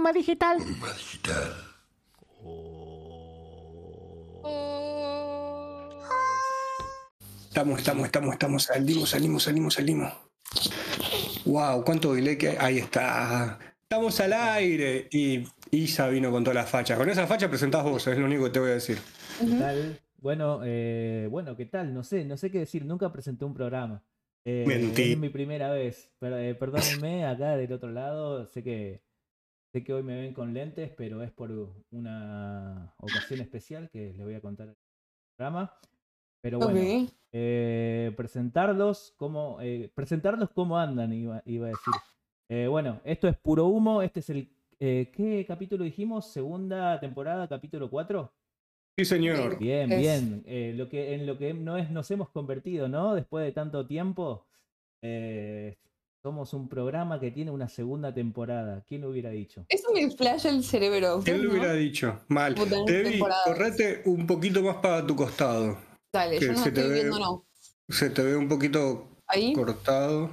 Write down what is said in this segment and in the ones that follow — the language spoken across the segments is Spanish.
Puma Digital. Estamos, estamos, estamos, estamos. Salimos, salimos, salimos, salimos. Wow, cuánto delay que hay. Ahí está. Estamos al aire. Y Isa vino con toda la facha. Con esa facha presentás vos, es lo único que te voy a decir. ¿Qué tal? Bueno, eh, bueno, ¿qué tal? No sé, no sé qué decir. Nunca presenté un programa. Eh, Mentí. Es mi primera vez. Per- eh, perdónenme acá del otro lado. Sé que sé que hoy me ven con lentes, pero es por una ocasión especial que les voy a contar el programa. Pero bueno, eh, presentarlos como eh, presentarlos cómo andan iba, iba a decir. Eh, bueno esto es puro humo este es el eh, qué capítulo dijimos segunda temporada capítulo 4 Sí, señor. bien Es- bien Eh, lo que en lo que no es nos hemos convertido no después de tanto tiempo eh, somos un programa que tiene una segunda temporada quién lo hubiera dicho Eso me flasha el cerebro. ¿Quién lo ¿no? hubiera dicho? Mal. Debbie, temporadas. correte un poquito más para tu costado. Dale, que yo no se te estoy ve- viendo, no. Se te ve un poquito Ahí. cortado.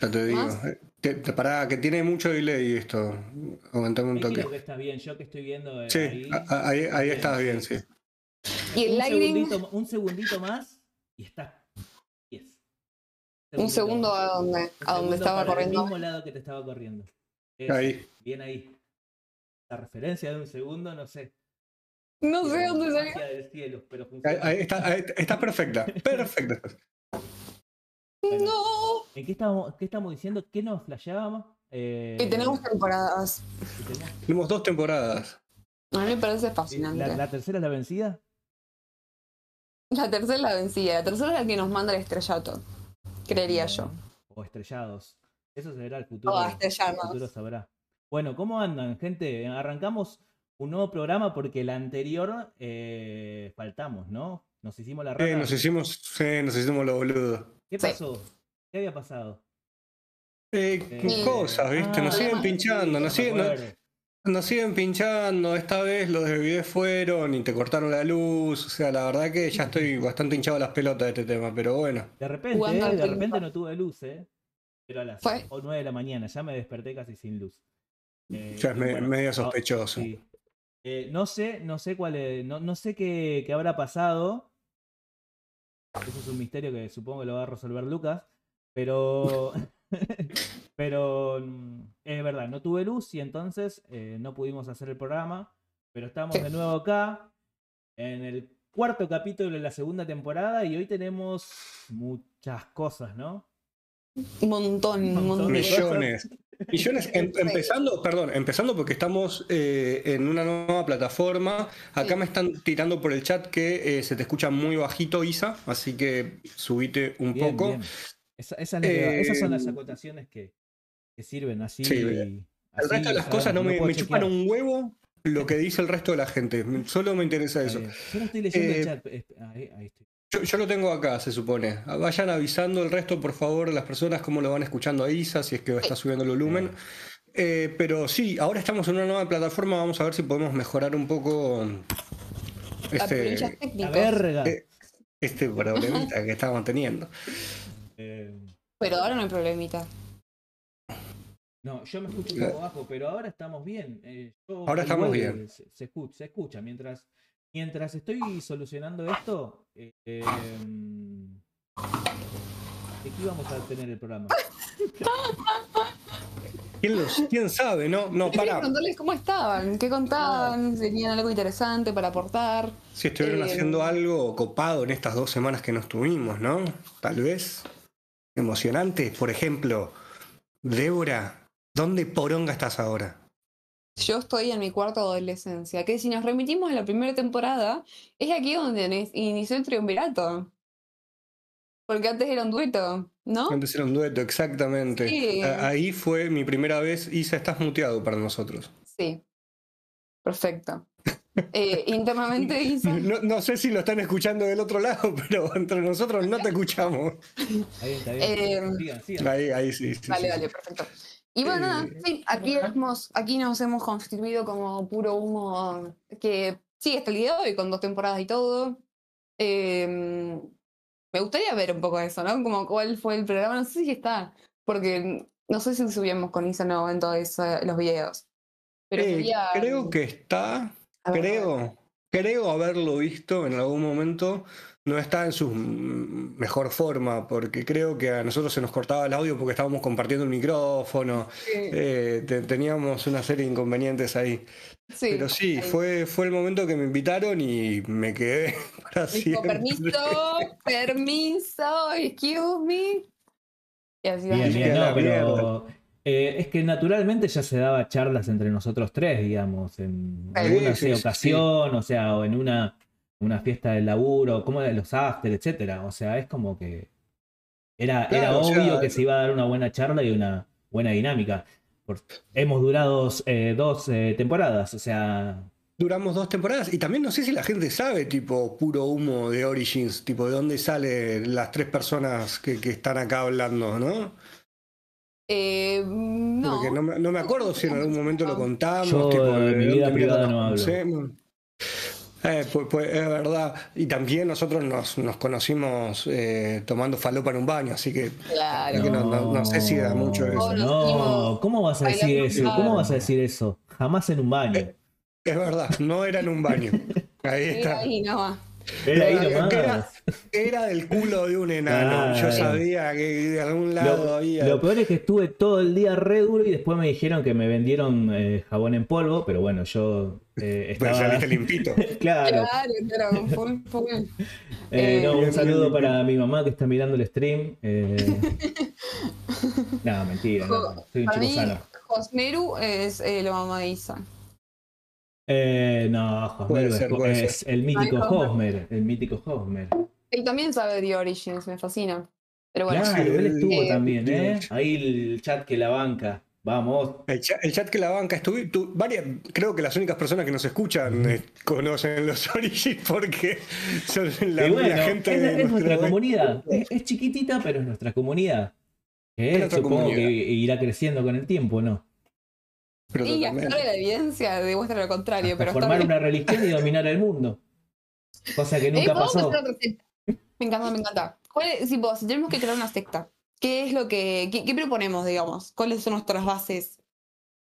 Ya te digo. ¿Más? Te, te- pará, que tiene mucho delay esto. Aumentame un toque. creo que está bien yo que estoy viendo eh, Sí, ahí, estás bien, sí. Y el un lighting, segundito, un segundito más y está. Un segundo a donde, a donde estaba para corriendo. El mismo lado que te estaba corriendo. Ahí. Bien ahí. La referencia de un segundo, no sé. No sé dónde salió. magia del cielo, pero Ahí, funciona. ahí está, ahí- estás perfecta. Perfecta. Bueno, No. ¿En qué estamos, qué estamos diciendo? ¿Qué nos flasheábamos? Eh, Y tenemos temporadas. y tenemos- Tenemos dos temporadas. A mí me parece fascinante. ¿La, La, la tercera es la vencida? tercera es la vencida. La tercera es la que nos manda el estrellato. Creería yo. O estrellados. Eso será el futuro. O a el futuro sabrá. Bueno, ¿cómo andan, gente? Arrancamos un nuevo programa porque el anterior eh, faltamos, ¿no? Nos hicimos la rata. Sí, nos hicimos, sí, nos hicimos los boludos. ¿Qué Sí. pasó? ¿Qué había pasado? Eh, Eh, cosas, ¿viste? Nos ah, siguen sí, pinchando, nos sí, siguen, me nos, siguen pinchando. Esta vez los de video fueron y te cortaron la luz. O sea, la verdad que ya estoy bastante hinchado a las pelotas de este tema, pero bueno. De repente, Jugando eh, de repente no tuve luz, ¿eh? Pero a las Fue. 9 de la mañana, ya me desperté casi sin luz. Eh, Ya es y me- bueno, medio sospechoso. sí. Eh, no sé, no sé cuál es- no, no sé qué, qué habrá pasado. Eso es un misterio que supongo que lo va a resolver Lucas. Pero. pero mm, es verdad, no tuve luz y entonces eh, no pudimos hacer el programa. Pero estamos de nuevo acá. En el cuarto capítulo de la segunda temporada. Y hoy tenemos muchas cosas, ¿no? Un montón, un Montón de. Millones. Millones. Em- empezando, perdón, empezando porque estamos eh, en una nueva plataforma. Acá Sí. me están tirando por el chat que eh, se te escucha muy bajito, Isa, así que subite un Bien, poco. bien. Esa- esa es la que va. Esas son las acotaciones que, que sirven así. Sí, bien. El así, resto de las cosas no me, chupan un huevo lo que dice el resto de la gente. Solo me interesa eso. Yo no estoy leyendo Eh, el chat. Ahí, ahí estoy. Yo, yo lo tengo acá, se supone. Vayan avisando el resto, por favor, las personas cómo lo van escuchando a Isa, si es que está subiendo el volumen. Eh, pero sí, ahora estamos en una nueva plataforma, vamos a ver si podemos mejorar un poco este, La técnicos. verga. eh, este problemita que estamos teniendo. Eh, Pero ahora no hay problemita. No, yo me escucho un poco bajo, pero ahora estamos bien. Eh, yo- Ahora estamos bien. eh, Se, se escucha, se escucha. Mientras, mientras estoy solucionando esto, eh, eh, ¿de qué íbamos a tener el programa? ¿Quién, los- quién sabe? No, no, Quería para. preguntarles cómo estaban, qué contaban, tenían algo interesante para aportar. Si estuvieron Eh, haciendo algo copado en estas dos semanas que nos tuvimos, ¿no? Tal vez. Emocionante. Por ejemplo, Débora, ¿dónde poronga estás ahora? Yo estoy en mi cuarta adolescencia, que si nos remitimos a la primera temporada, es aquí donde inició el triunvirato. Porque antes era un dueto, ¿no? Antes era un dueto, exactamente. Sí. Ahí fue mi primera vez. Isa, estás muteado para nosotros. Sí. Perfecto. Eh, internamente hizo. No, no sé si lo están escuchando del otro lado, pero entre nosotros no te escuchamos. Está bien, está bien. Eh, Sigan, sigan. Ahí, ahí sí. sí, Vale, sí, vale, perfecto. Y bueno, nada, Eh, sí, aquí, hemos, aquí nos hemos constituido como puro humo que sigue hasta el día de hoy, con dos temporadas y todo. Eh, me gustaría ver un poco eso, ¿no? Como cuál fue el programa, no sé si está, porque no sé si subíamos con Isa no en todos los videos. Pero Eh, sería- creo que está, creo, creo haberlo visto en algún momento. No está en su mejor forma, porque creo que a nosotros se nos cortaba el audio porque estábamos compartiendo el micrófono. Sí, eh, te- teníamos una serie de inconvenientes ahí. sí, Pero sí, ahí. fue, fue el momento que me invitaron y me quedé para Dijo, siempre. permiso, permiso, excuse me. Y así. Bien, bien, no, pero eh, es que naturalmente ya se daba charlas entre nosotros tres, digamos, en alguna sí, así sí. ocasión, o sea, o en una, una fiesta de laburo, como los after, etcétera. O sea, es como que era, era sea, obvio que se iba a dar una buena charla y una buena dinámica. Hemos durado eh, dos eh, temporadas, o sea, Duramos dos temporadas y también no sé si la gente sabe, tipo, puro humo de Origins, tipo, de dónde salen las tres personas que, que están acá hablando, ¿no? Eh, no. Porque no, me- no me acuerdo si en algún momento lo contamos. Yo, tipo, de mi vida privada no hablo. Eh, pues, pues, es verdad. Y también nosotros nos, nos conocimos eh, tomando falopa en un baño, así que Claro. que no- no- no sé si da mucho eso. No, ¿cómo vas a decir eso? ¿Cómo vas a decir eso? Jamás en un baño. es verdad, no era en un baño. Ahí está. ahí nomás. Era ahí del culo de un enano. Yo sabía que de algún lado Lo, había. lo peor es que estuve todo el día re duro y después me dijeron que me vendieron eh, jabón en polvo, pero bueno, yo eh, Pues estaba... saliste limpito. claro. Claro, claro, full, full. Eh, no, Eh, un saludo para mi mamá que está mirando el stream. Eh... no, mentira, no, soy un chico mí, sano. Josmeru es eh, la mamá de Isa. Eh, no, Hosmer es, ser, puede es el mítico Hosmer. El mítico Hosmer. Él también sabe de Origins, me fascina. Pero bueno, Claro, él estuvo eh, también, ¿eh? Ahí el chat que la banca. Vamos. El chat, el chat que la banca estuve, tu- varias, creo que las únicas personas que nos escuchan eh, conocen los Origins porque son la, bueno, la gente es, de es nuestra comunidad. Es, es chiquitita, pero es nuestra comunidad. Supongo comunidad. que irá creciendo con el tiempo, ¿no? Pero y ahora la evidencia demuestra lo contrario, Hasta pero formar una religión y dominar el mundo. Cosa que Eh, nunca pasó. hacer otra secta. Me encanta, me encanta. ¿Cuál es- si, vos- si tenemos que crear una secta, ¿qué es lo que. Qué, qué proponemos, digamos? ¿Cuáles son nuestras bases?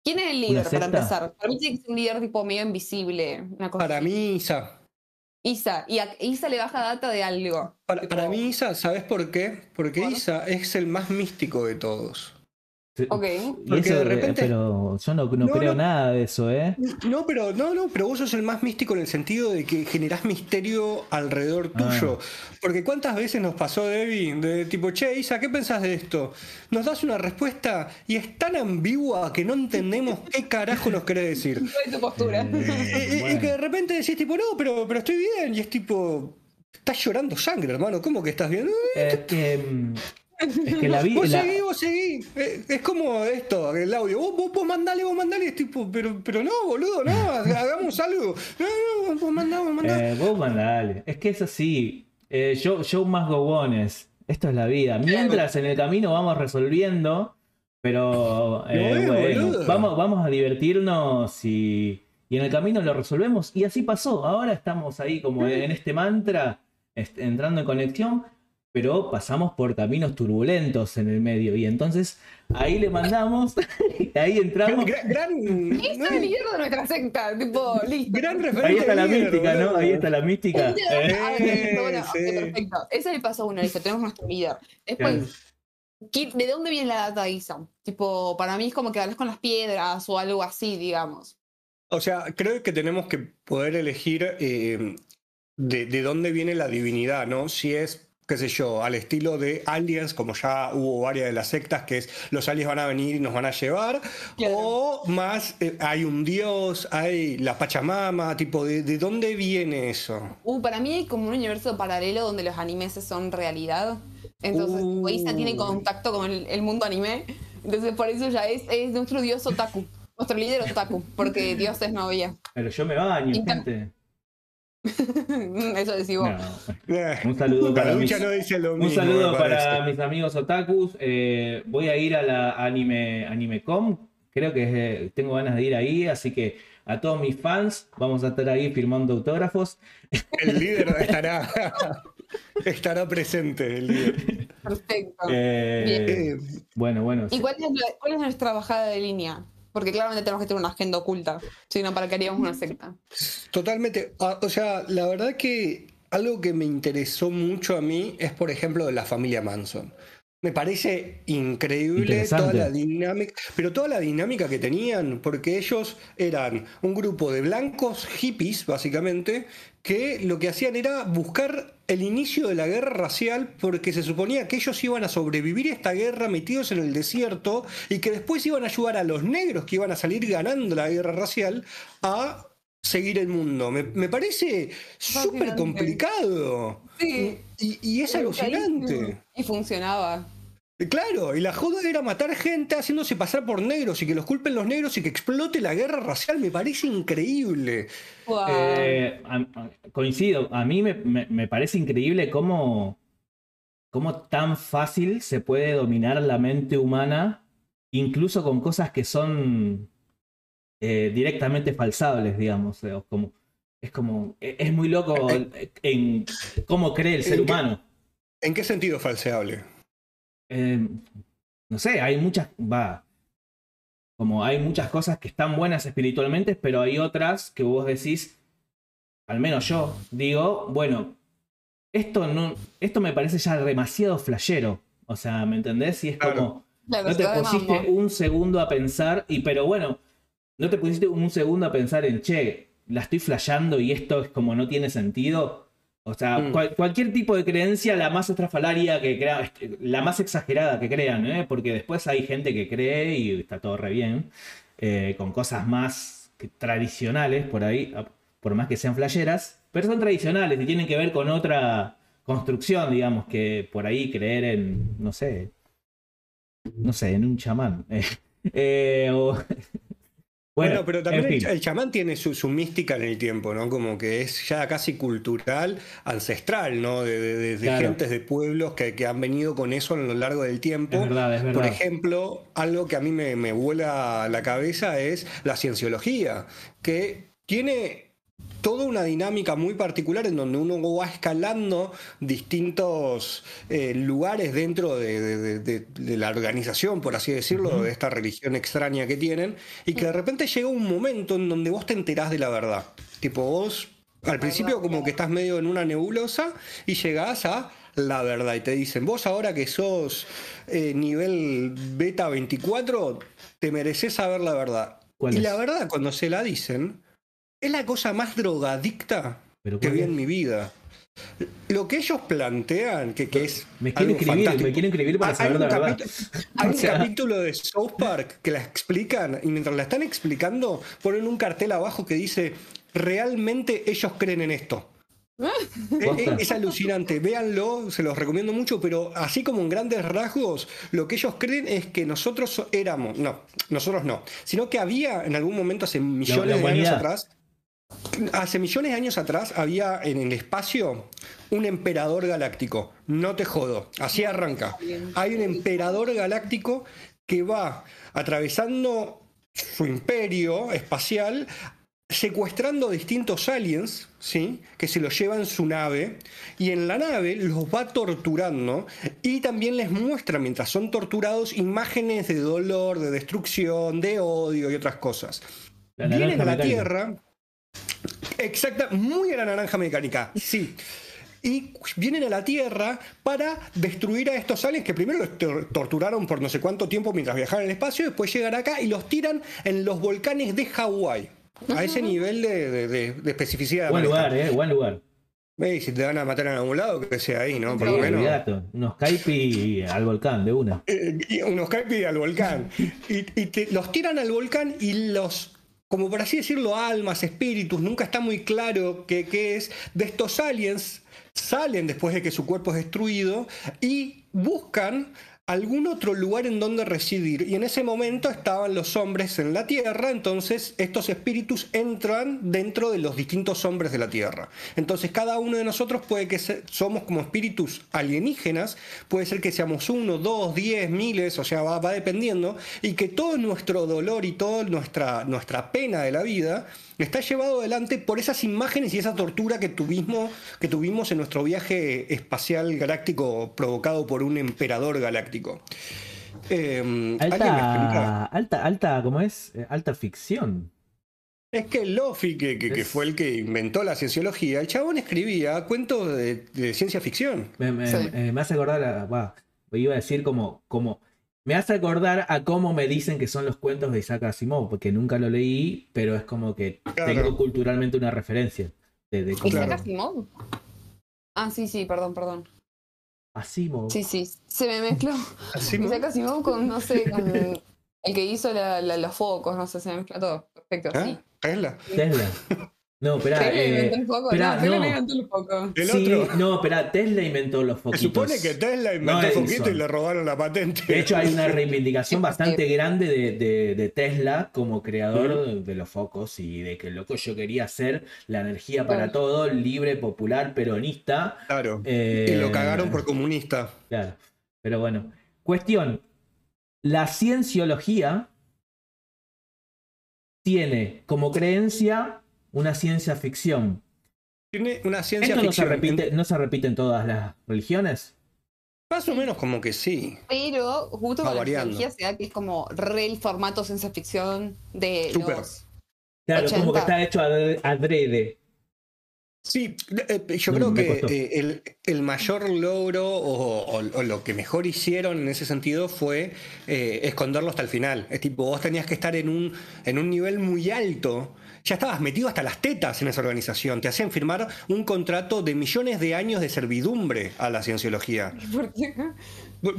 ¿Quién es el líder, para empezar? Para mí tiene que ser un líder tipo medio invisible. Una cosa Para así. mí, Isa, Isa. Y a Isa le baja data de algo. para, mí, Isa, ¿sabes por qué? Porque ¿Por? Isa es el más místico de todos. Ok. Y Porque eso, de eh, repente- pero yo no, no No, creo no. nada de eso, ¿eh? No, pero no, no, pero vos sos el más místico en el sentido de que generás misterio alrededor Ah. tuyo. Porque cuántas veces nos pasó, Debbie, de tipo, che, Isa, ¿qué pensás de esto? Nos das una respuesta y es tan ambigua que no entendemos qué carajo nos querés decir. ¿Cuál es tu postura? Eh, Eh, eh, bueno. Y que de repente decís, tipo, no, pero, pero estoy bien. Y es tipo, estás llorando sangre, hermano. ¿Cómo que estás bien? Eh, Es que, mm, es que la vi. Vos la- seguí, vos seguí. Eh, Es como esto, el audio. Vos, vos, vos mandale, vos mandale. Es tipo, pero, pero no, boludo, no, hagamos algo. No, no, vos mandá, vos mandá. Eh, vos mandale. Es que es así. Eh, show, show más gogones. Esto es la vida. Mientras en el camino vamos resolviendo, pero eh, bueno, vamos, vamos a divertirnos y, y en el camino lo resolvemos. Y así pasó. Ahora estamos ahí como en este mantra, entrando en conexión, pero pasamos por caminos turbulentos en el medio. Y entonces ahí le mandamos, ahí entramos. Gran, gran, Es el líder de nuestra secta. Tipo, listo. gran referente. Ahí está la líder, mística, ¿no? Ahí está la mística. Ese- Eh, bueno, sí. perfecto. Ese es el paso uno, listo. Tenemos nuestro líder. Después, ¿qué- ¿de dónde viene la data Isa? Tipo, para mí es como que hablas con las piedras o algo así, digamos. O sea, creo que tenemos que poder elegir eh, de, de dónde viene la divinidad, ¿no? Si es, qué sé yo, al estilo de aliens, como ya hubo varias de las sectas, que es los aliens van a venir y nos van a llevar, Claro. o más, eh, hay un dios, hay la Pachamama, tipo, ¿de, de dónde viene eso? Uh, para mí hay como un universo paralelo donde los animes son realidad. Entonces, tipo, Isa tiene contacto con el, el mundo anime. Entonces, por eso ya es, es nuestro dios otaku. Nuestro líder otaku. Porque dioses no había. Pero yo me baño, gente. eso decís vos. No. Eh, Un saludo para mis, ducha no dice lo un mismo. saludo me para parece. mis amigos otakus. Eh, voy a ir a la anime AnimeCom. Creo que eh, tengo ganas de ir ahí, así que a todos mis fans vamos a estar ahí firmando autógrafos. El líder estará, estará presente, el líder. Perfecto. Eh, bueno, bueno. ¿Y sí. cuál es, la- cuál es nuestra bajada de línea? Porque claramente tenemos que tener una agenda oculta, sino para que haríamos una secta. Totalmente. Ah, O sea, la verdad que algo que me interesó mucho a mí es, por ejemplo, de la familia Manson. Me parece increíble toda la dinámica, pero toda la dinámica que tenían, porque ellos eran un grupo de blancos hippies, básicamente, que lo que hacían era buscar el inicio de la guerra racial, porque se suponía que ellos iban a sobrevivir esta guerra metidos en el desierto y que después iban a ayudar a los negros que iban a salir ganando la guerra racial a seguir el mundo. Me, me parece súper complicado. Sí. Y, y es alucinante. Y funcionaba. Claro, y la joda era matar gente haciéndose pasar por negros y que los culpen los negros y que explote la guerra racial. Me parece increíble. Wow. Eh, a- coincido, a mí me, me- me parece increíble cómo, cómo tan fácil se puede dominar la mente humana, incluso con cosas que son eh, directamente falsables, digamos. eh, como, es como, e- es muy loco en cómo cree el ser humano. ¿En qué sentido falseable? Eh, no sé, hay muchas, va, como hay muchas cosas que están buenas espiritualmente, pero hay otras que vos decís, al menos yo digo, bueno, esto no, esto me parece ya demasiado flashero. O sea, ¿me entendés? Y es Claro. como, Claro, no te pusiste un segundo a pensar, y pero bueno, no te pusiste un segundo a pensar en, che, la estoy flasheando y esto es como no tiene sentido. O sea, Mm. cual- cualquier tipo de creencia, la más estrafalaria que crea, este, la más exagerada que crean, ¿eh? porque después hay gente que cree y está todo re bien, eh, con cosas más tradicionales por ahí, por más que sean flasheras, pero son tradicionales y tienen que ver con otra construcción, digamos, que por ahí creer en, no sé, no sé, en un chamán. Eh, o- Bueno, pero también el, chamán tiene su, su mística en el tiempo, ¿no? Como que es ya casi cultural, ancestral, ¿no? De, de- de- de Claro. gentes de pueblos que, que han venido con eso a lo largo del tiempo. Es verdad, es verdad. Por ejemplo, algo que a mí me, me vuela la cabeza es la cienciología, que tiene toda una dinámica muy particular en donde uno va escalando distintos eh, lugares dentro de, de- de- de- de la organización, por así decirlo, de esta religión extraña que tienen, y que de repente llega un momento en donde vos te enterás de la verdad. Tipo, vos al principio como que estás medio en una nebulosa y llegás a la verdad y te dicen, vos ahora que sos eh, nivel beta 24, te mereces saber la verdad. ¿Cuál Y es? la verdad, cuando se la dicen, es la cosa más drogadicta Pero que ¿cuál vi es? en mi vida. Lo que ellos plantean, que, que es Me quiero escribir, me quiero escribir para Hay saber un la verdad. Hay un capítulo de South Park que la explican y mientras la están explicando ponen un cartel abajo que dice realmente ellos creen en esto. Es alucinante, véanlo, se los recomiendo mucho, pero así como en grandes rasgos, lo que ellos creen es que nosotros so- éramos, no, nosotros no, sino que había en algún momento hace millones de años atrás, hace millones de años atrás había en el espacio un emperador galáctico, no te jodo, así arranca. Hay un emperador galáctico que va atravesando su imperio espacial secuestrando distintos aliens, ¿sí? Que se los lleva en su nave y en la nave los va torturando y también les muestra mientras son torturados imágenes de dolor, de destrucción, de odio y otras cosas. La Vienen a la. Tierra, exacta, muy a la naranja mecánica, sí. Y vienen a la Tierra para destruir a estos aliens que primero los tor- torturaron por no sé cuánto tiempo mientras viajaban en el espacio, después llegan acá y los tiran en los volcanes de Hawái. A ese nivel de, de- de- de especificidad. Buen lugar, eh, buen lugar. Ey, si te van a matar en algún lado, que sea ahí, ¿no? Por Sí, lo menos. unos caipi al volcán de una. Eh, y unos Skype al volcán. Y, y te- los tiran al volcán y los, como por así decirlo, almas, espíritus, nunca está muy claro qué, es, de estos aliens salen después de que su cuerpo es destruido y buscan algún otro lugar en donde residir. Y en ese momento estaban los hombres en la Tierra, entonces estos espíritus entran dentro de los distintos hombres de la Tierra. Entonces cada uno de nosotros puede que somos como espíritus alienígenas, puede ser que seamos uno, dos, diez, miles, o sea, va, va dependiendo, y que todo nuestro dolor y toda nuestra, nuestra pena de la vida está llevado adelante por esas imágenes y esa tortura que tuvimos, que tuvimos en nuestro viaje espacial galáctico provocado por un emperador galáctico. Eh, ¿alguien me explica? Alta, alta, alta, ¿cómo es? Eh, Alta ficción. Es que Lofi, que, que- que Es- fue el que inventó la cienciología, el chabón escribía cuentos de, de ciencia ficción. Me, me- Sí. eh, me hace acordar, a, iba a decir como, como, me hace acordar a cómo me dicen que son los cuentos de Isaac Asimov, porque nunca lo leí, pero es como que Claro. tengo culturalmente una referencia de, de cómo ¿Isaac Claro. Asimov? Ah, sí, sí, perdón, perdón. Asimov. Sí, sí, se me mezcló. Así, ¿no? Isaac Asimov con, no sé, con el que hizo la- la- los focos, no sé, se me mezcló todo. Perfecto, ¿Ah? sí. Tesla. Tesla. No, espera. Tesla eh, inventó el foco. no, Tesla no. inventó el foco. El sí, otro. no, espera, Tesla inventó los Se foquitos. supone que Tesla inventó No el foquito y le robaron la patente. De hecho, hay una reivindicación bastante grande de, de- de Tesla como creador de los focos y de que loco yo quería hacer la energía para Claro. todo, libre, popular, peronista. Claro. Eh, Y lo cagaron por comunista. Claro. Pero bueno. Cuestión. La cienciología tiene como creencia una ciencia ficción. Tiene una ciencia ¿Esto no se, ficción. repite, no se repite en todas las religiones? Más o menos como que sí. Pero justo Va con la tecnología se da que es como re el formato ciencia ficción de Súper. los... Claro, como que 80. está hecho adre- adrede. Sí, eh, yo Mm, creo que eh, el, el mayor logro o, o- o lo que mejor hicieron en ese sentido fue eh, esconderlo hasta el final. Es tipo, vos tenías que estar en un, en un nivel muy alto. Ya estabas metido hasta las tetas en esa organización. Te hacían firmar un contrato de millones de años de servidumbre a la cienciología. ¿Por qué?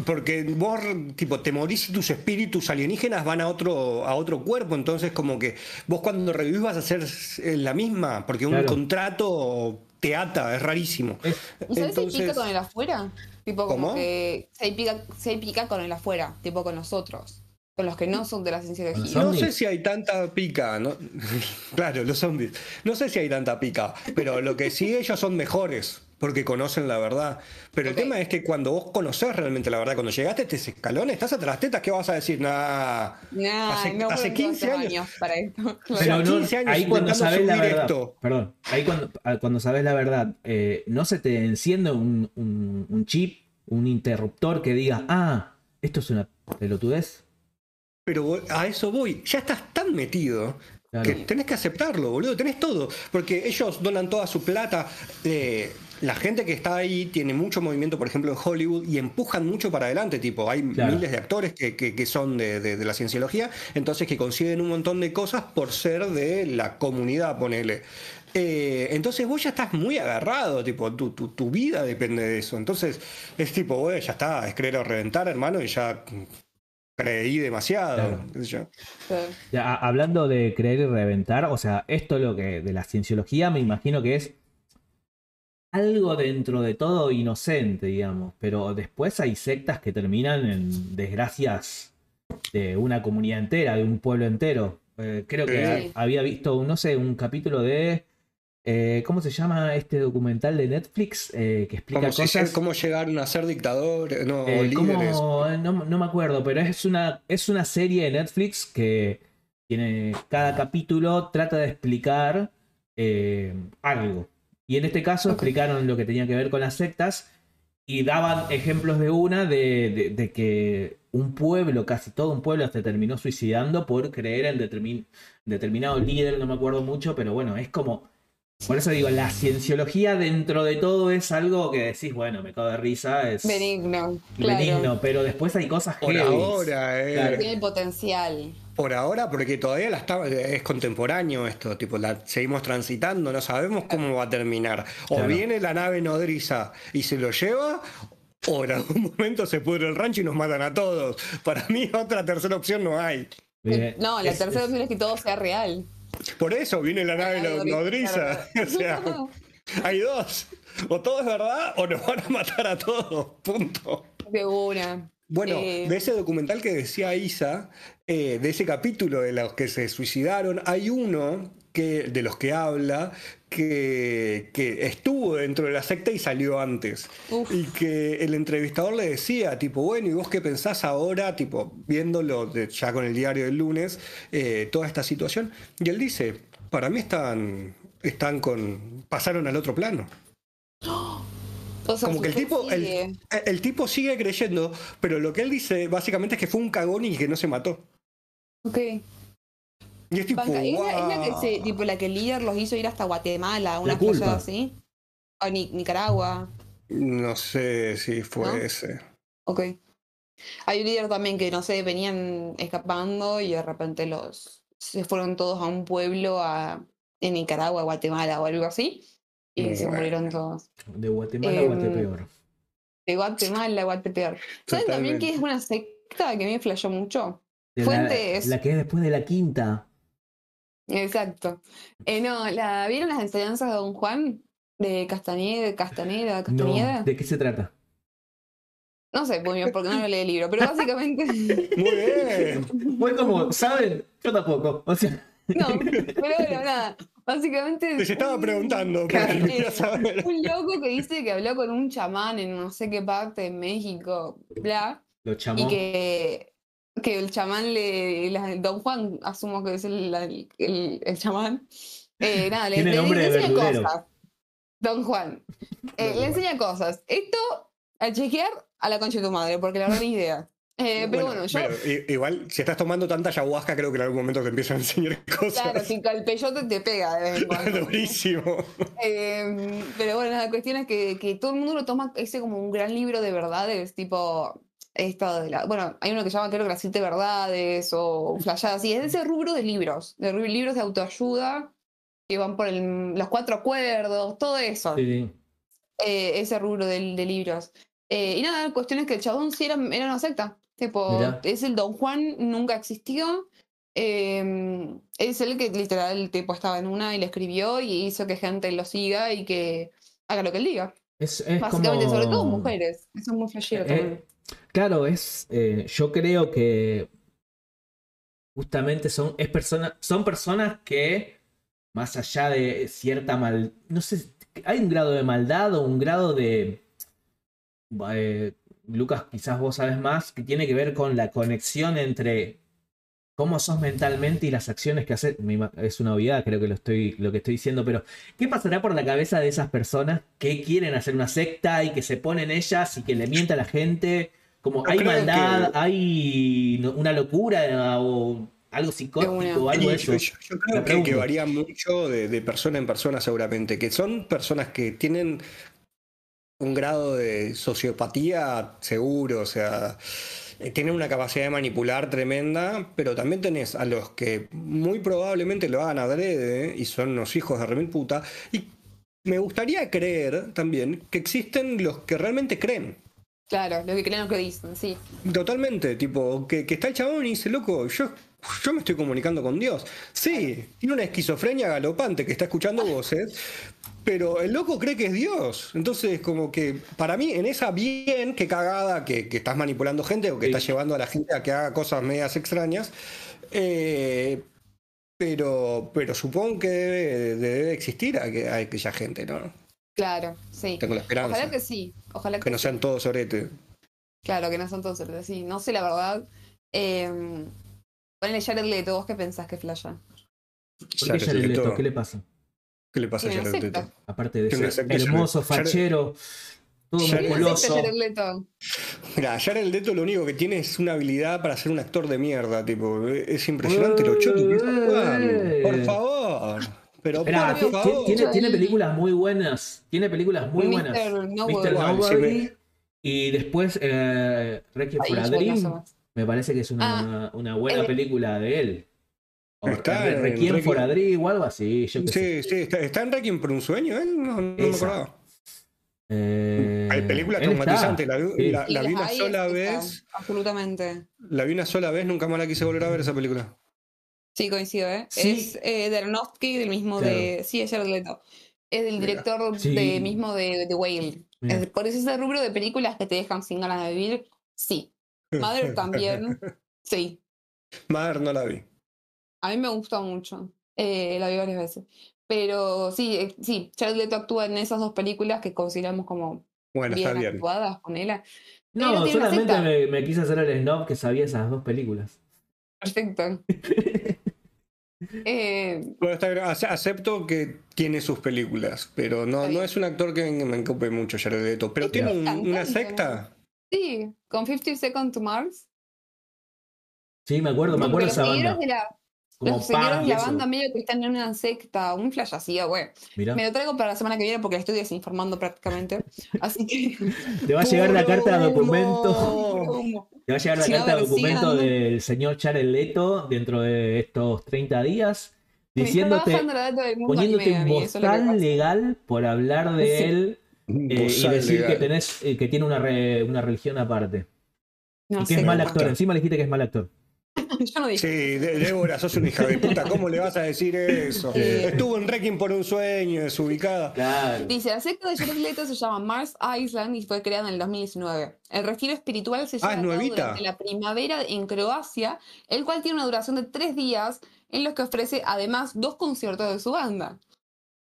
Porque vos, tipo, te morís y tus espíritus alienígenas van a otro, a otro cuerpo. Entonces, como que vos cuando revivís vas a ser eh, la misma. Porque un Claro. contrato te ata, es rarísimo. Es- ¿Y sabes si Entonces- pica con el afuera? Tipo como ¿Cómo? que se pica, se pica con el afuera, tipo con nosotros. Con los que no son de la Con los cienciología. No sé si hay tanta pica, ¿no? claro, los zombies. No sé si hay tanta pica, pero lo que sí ellos son mejores, porque conocen la verdad. Pero el tema es que cuando vos conocés realmente la verdad, cuando llegaste a este escalón, estás atrás las tetas, ¿qué vas a decir? Nah. Nah, Hace- no hace fueron 15 tantos años. para esto. Pero no, 15 años ahí cuando sabes la subir verdad, esto. perdón, ahí cuando, ah, cuando sabes la verdad, eh, no se te enciende un, un- un chip, un interruptor que diga, ah, esto es una pelotudez. Pero a eso voy. Ya estás tan metido Claro. que tenés que aceptarlo, boludo. Tenés todo. Porque ellos donan toda su plata. eh, la gente que está ahí tiene mucho movimiento, por ejemplo, en Hollywood y empujan mucho para adelante. Tipo, hay Claro. miles de actores que, que- que son de, de- de la cienciología, entonces que consiguen un montón de cosas por ser de la comunidad, ponele. Eh, entonces vos ya estás muy agarrado, tipo, tu, tu- tu vida depende de eso. Entonces es tipo, bueno, ya está, es creer o reventar, hermano, y ya creí demasiado. Claro. qué sé yo. Ya, hablando de creer y reventar, o sea, esto lo que de la cienciología me imagino que es algo dentro de todo inocente, digamos, pero después hay sectas que terminan en desgracias de una comunidad entera, de un pueblo entero. Eh, creo que Sí. había visto, no sé, un capítulo de... eh, ¿Cómo se llama este documental de Netflix eh, que explica Como si cosas? cómo llegaron a ser dictadores, no, Eh, líderes. ¿cómo? no, no me acuerdo, pero es una, es una serie de Netflix que tiene cada capítulo trata de explicar algo. Y en este caso explicaron lo que tenía que ver con las sectas y daban ejemplos de una de, de- de que un pueblo, casi todo un pueblo, se terminó suicidando por creer en determin- determinado líder, no me acuerdo mucho, pero bueno, es como... Por eso digo, la cienciología dentro de todo es algo que decís, bueno, me cago de risa, es Benigno, claro. benigno, pero después hay cosas Por heavies. ahora, eh. Claro. Tiene potencial. Por ahora, porque todavía la está, es contemporáneo esto, tipo, la seguimos transitando, no sabemos cómo va a terminar. O Claro. viene la nave nodriza y se lo lleva, o en algún momento se pudre el rancho y nos matan a todos. Para mí, otra tercera opción no hay. No, la es- tercera es- opción es que todo sea real. Por eso viene la nave no- nodriza. O sea, hay dos. O todo es verdad o nos van a matar a todos. Punto. De una. Bueno, Eh, de ese documental que decía Isa, eh, de ese capítulo de los que se suicidaron, hay uno que, de los que habla que, que estuvo dentro de la secta y salió antes. Uf. Y que el entrevistador le decía, tipo, bueno, ¿y vos qué pensás ahora, tipo, viéndolo de- ya con el diario del lunes, eh, toda esta situación? Y él dice, para mí están, están con, pasaron al otro plano. O sea, Como que el tipo, el, sigue- el tipo sigue creyendo, pero lo que él dice básicamente es que fue un cagón y que no se mató. Ok. Y es tipo, Banca, ¿Es, la, es la que "Wow". se, tipo, la que el líder los hizo ir hasta Guatemala, una cosa así? O Ni- Nicaragua. No sé si fue ¿No? ese. Ok. Hay un líder también que, no sé, venían escapando y de repente los se fueron todos a un pueblo a, en Nicaragua, Guatemala o algo así. Y se murieron todos. De Guatemala a Em, Guatepeor. De Guatemala a Guatepeor. ¿Saben también que es una secta que me flashó mucho? De la- fuentes. La, que es después de la quinta. Exacto. Eh, no, la, ¿vieron las enseñanzas de Don Juan? De Castañeda, Castaneda, Castañeda. No, ¿de qué se trata? No sé muy bien porque no lo leí el libro, pero básicamente. Muy bien. Fue como, ¿saben? Yo tampoco. O sea, No, pero bueno, nada. Básicamente. Les estaba un- preguntando, porque saber. Un loco que dice que habló con un chamán en no sé qué parte de México, bla, lo y chamó. que, que el chamán le. la- Don Juan, asumo que es el, el, el chamán. eh, nada, le, le- le enseña cosas. Don Juan. Eh, le enseña cosas. Esto a chequear a la concha de tu madre, porque la verdad ni idea. Eh, pero bueno, yo. pero igual, si estás tomando tanta ayahuasca, creo que en algún momento te empiezan a enseñar cosas. Claro, si el peyote te pega de vez en cuando. Durísimo. Eh, pero bueno, la cuestión es que, que todo el mundo lo toma ese como un gran libro de verdades, tipo esto de la, bueno, hay uno que se llama creo que las siete verdades o flashadas, así, es ese rubro de libros, de libros de autoayuda que van por el- los cuatro acuerdos, todo eso, Sí, sí. eh, ese rubro de, de libros. Eh, y nada, la cuestión es que el chabón sí era, era una secta, tipo, es el Don Juan, nunca existió. eh, es el que literal tipo estaba en una y le escribió y hizo que gente lo siga y que haga lo que él diga. Es, es Básicamente, como... sobre todo mujeres. Eso es muy flashero Eh, también. Claro, es. eh, yo creo que justamente son, es persona, son personas que, más allá de cierta mal. No sé, hay un grado de maldad o un grado de. eh, Lucas, quizás vos sabes más, que tiene que ver con la conexión entre cómo sos mentalmente y las acciones que haces. Es una obviedad, creo que lo, estoy, lo que estoy diciendo, pero ¿qué pasará por la cabeza de esas personas que quieren hacer una secta y que se ponen ellas y que le mienta a la gente? Como hay maldad, que- hay una locura o algo psicótico una. o algo de eso. yo, yo- yo Me creo que, varía mucho de, de persona en persona seguramente, que son personas que tienen un grado de sociopatía seguro, o sea, tienen una capacidad de manipular tremenda, pero también tenés a los que muy probablemente lo hagan adrede y son unos hijos de remil puta, y me gustaría creer también que existen los que realmente creen. Claro, lo que creen lo que dicen, sí. Totalmente, tipo, que, que está el chabón y dice, loco, yo, yo me estoy comunicando con Dios. Sí, tiene una esquizofrenia galopante que está escuchando voces, pero el loco cree que es Dios. Entonces, como que para mí, en esa bien, que cagada, que, que estás manipulando gente o que Sí. estás llevando a la gente a que haga cosas medias extrañas, eh, pero, pero supongo que debe, debe existir a, que- a aquella gente, ¿no? Claro, sí. Tengo la esperanza. Ojalá que sí. Ojalá que, Que no sí. sean todos sorete. Claro, que no son todos cerdos, sí. No sé la verdad. Eh, ponele Jared Leto, ¿vos qué pensás que flasha? ¿Por qué Jared. Leto? ¿Qué le pasa? ¿Qué le pasa a Jared. Leto? Aparte de ser hermoso, Jared- fachero, todo Jared- ¿Qué secta musculoso. Mira, Jared Leto lo único que tiene es una habilidad para ser un actor de mierda, tipo, es impresionante lo choto que está jugando. Por favor. Pero Esperá, por favor. ti- tiene, películas muy buenas. Tiene películas muy buenas. Mr. Nobody. Y después eh, for a Dream. Me parece que es una, una buena eh, película de él. O Está en Requiem for Requiem- a Dream o algo así. Yo qué sé. Sí, sí, está, está en Requiem por un sueño, ¿eh? No, no me acordaba. Eh, Hay película él está. traumatizante, la, vi- Sí. la- Y la vi las una sola vez, Absolutamente. la vi una sola vez, nunca más la quise volver a ver esa película. Sí, coincido, ¿eh? Sí. Es eh, de Aronofsky, del mismo de. Sí, es Jared Leto. Es del Mira. director Sí. de, mismo de The Whale. Es- por eso ese rubro de películas que te dejan sin ganas de vivir, sí. Mother también, sí. Mother no la vi. A mí me gustó mucho. Eh, la vi varias veces. Pero sí, eh, sí, Jared Leto actúa en esas dos películas que consideramos como Bueno, bien está bien. actuadas con él. No, una solamente me, me quise hacer el snob que sabía esas dos películas. Perfecto. Eh, Bueno, está acepto que tiene sus películas, pero no, no es un actor que me encope mucho Jared Leto. Pero tiene un- una secta. sí, con 50 Seconds to Mars. Sí, me acuerdo, me acuerdo que esa los seguidores banda. de la, Como los de y la banda medio que están en una secta, un flash así, güey. Mirá. Me lo traigo para la semana que viene porque estoy desinformando prácticamente. Así que. Te va a llegar la ¡Puro carta de documento. Te va a llegar la Si no, carta de documento del señor Jared Leto dentro de estos 30 días diciéndote, bajando la data del mundo poniéndote un que bozal legal por hablar de Sí. él eh, y decir que tenés eh, que tiene una, re- una religión aparte. No y que es mal actor. Encima le dijiste que es mal actor. Yo no dije. Sí, De- Débora, sos una hija de puta. ¿Cómo le vas a decir eso? Eh. Estuvo en Wrecking por un sueño, desubicada. Claro. Dice, la secta de Jared Leto se llama Mars Island y fue creada en el 2019. El retiro espiritual se Ah, lleva ¿es a cabo nuevita? durante la primavera en Croacia, el cual tiene una duración de tres días, en los que ofrece además dos conciertos de su banda.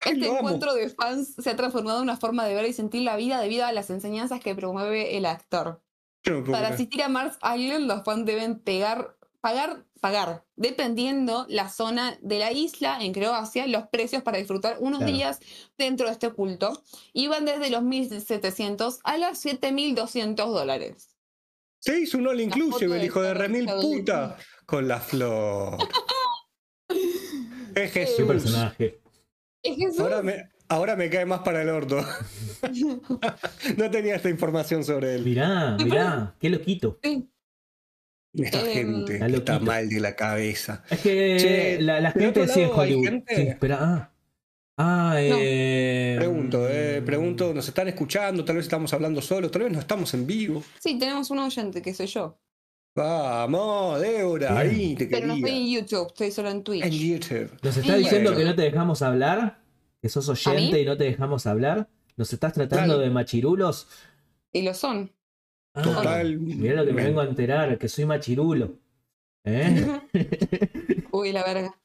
Este lo amo. encuentro de fans se ha transformado en una forma de ver y sentir la vida debido a las enseñanzas que promueve el actor. No Para asistir a Mars Island, los fans deben pegar, pagar, pagar, dependiendo la zona de la isla en Croacia, los precios para disfrutar unos Claro. días dentro de este culto. Y van desde los 1.700 a los 7.200 dólares. Se hizo un all inclusive, el hijo de remil puta. Con la flor. Es Qué Jesús. personaje. Es eso- Ahora me, ahora me cae más para el orto. no tenía esta información sobre él. Mirá, mirá, qué loquito. sí, Esta Em, gente Está que está mal de la cabeza. Es que Che, la, la gente sí hay Hollywood. gente- Sí, espera, ah. Ah, eh. Pregunto, eh, pregunto, ¿nos están escuchando? Tal vez estamos hablando solos, tal vez no estamos en vivo. sí, tenemos un oyente que soy yo. Vamos, Débora, ahí te Pero no estoy en YouTube, estoy solo en Twitch. En YouTube. Nos está Sí. diciendo Bueno. que no te dejamos hablar, que sos oyente y no te dejamos hablar. Nos estás tratando Claro. de machirulos. Y lo son. Ah, Total. Mirá lo que me vengo a enterar, que soy machirulo. ¿Eh? Uy, la verga.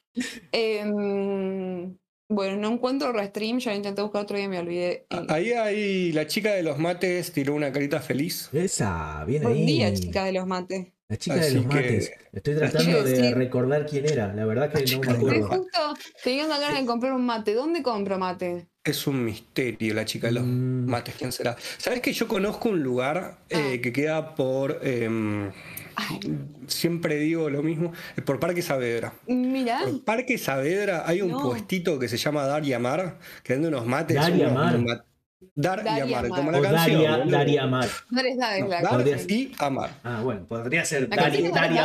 Em, bueno, no encuentro restream, ya lo intenté buscar otro día y me olvidé. Ahí, ahí, la chica de los mates tiró una carita feliz. Esa, bien Buen ahí. día, chica de los mates. La chica de los que- mates. Estoy tratando chica- de sí. recordar quién era. La verdad que no me los Estoy acuerdo. justo teniendo ganas de comprar un mate. ¿Dónde compro mate? Es un misterio la chica de los Mm. mates. ¿Quién será? ¿Sabes que yo conozco un lugar eh, Ah. que queda por. em, Ay, siempre digo lo mismo. eh, Por Parque Saavedra. mira, Por Parque Saavedra hay un No. puestito que se llama Dar y Amar, que vende unos mates. Dar y unos- Amar. unos mat- Dar, Dar y y Amar, Amar. como la O canción. Daria, boludo. Daria Mar. Andrés Dávez, No, la Dar y Amar. Ah, bueno, podría ser Dar.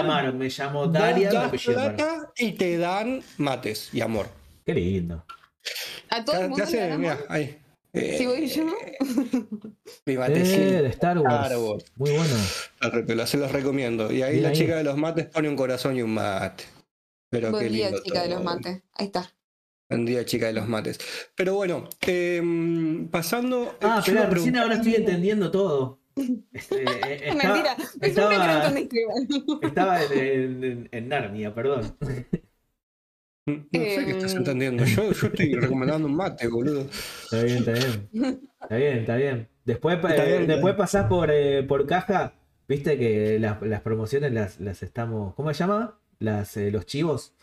Mar. Me llamo Daria, Mar. plata y te dan mates y amor. Qué lindo. A todo el mundo mira, ahí. Eh, Si voy yo. mi Eh, matecito. de Star Wars. Star Wars. Muy bueno. Se los recomiendo. Y ahí la ahí. chica de los mates pone un corazón y un mate. Pero qué lindo chica de los mates. Ahí está. Buen día, chica de los mates. Pero bueno, em, pasando. Ah, pero recién preguntar- ahora estoy entendiendo todo. Este, eh, estaba- Mentira. Es un que no estaba, estaba en, en- en Narnia, perdón. No sé qué estás Em. entendiendo. Yo, yo estoy recomendando un mate, boludo. Está bien, está bien. Está bien, está bien. Después, Está eh, bien, está después bien. pasás por, eh, por caja, viste que las, las promociones las, las estamos. ¿Cómo se llama? Las, eh, los chivos.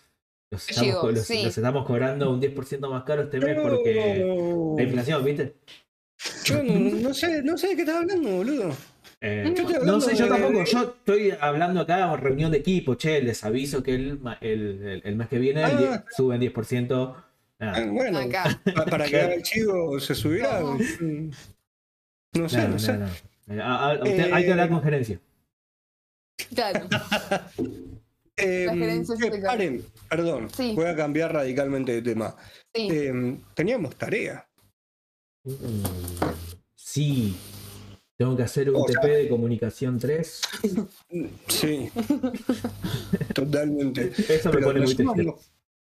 Los estamos, Chivos, co- los, sí. los estamos cobrando un 10% más caro este mes porque la inflación, ¿viste? Yo no, no sé, no sé de qué estás hablando, boludo. Eh, no sé, yo tampoco. Yo estoy hablando acá en reunión de equipo. Che, les aviso que el, el, el- el mes que viene el Ah. suben 10%. Nada, Ah, Bueno, Acá. pa- para que el chivo se subirá. No. Mm. No sé, no sé. Eh, a- a- usted- hay que hablar con gerencia. Claro. Eh, La eh, paren, perdón, Sí. voy a cambiar radicalmente de tema. Sí. Eh, teníamos tarea. Mm, Sí. Tengo que hacer un O sea- TP de comunicación 3. Sí, totalmente. Eso me Pero pone muy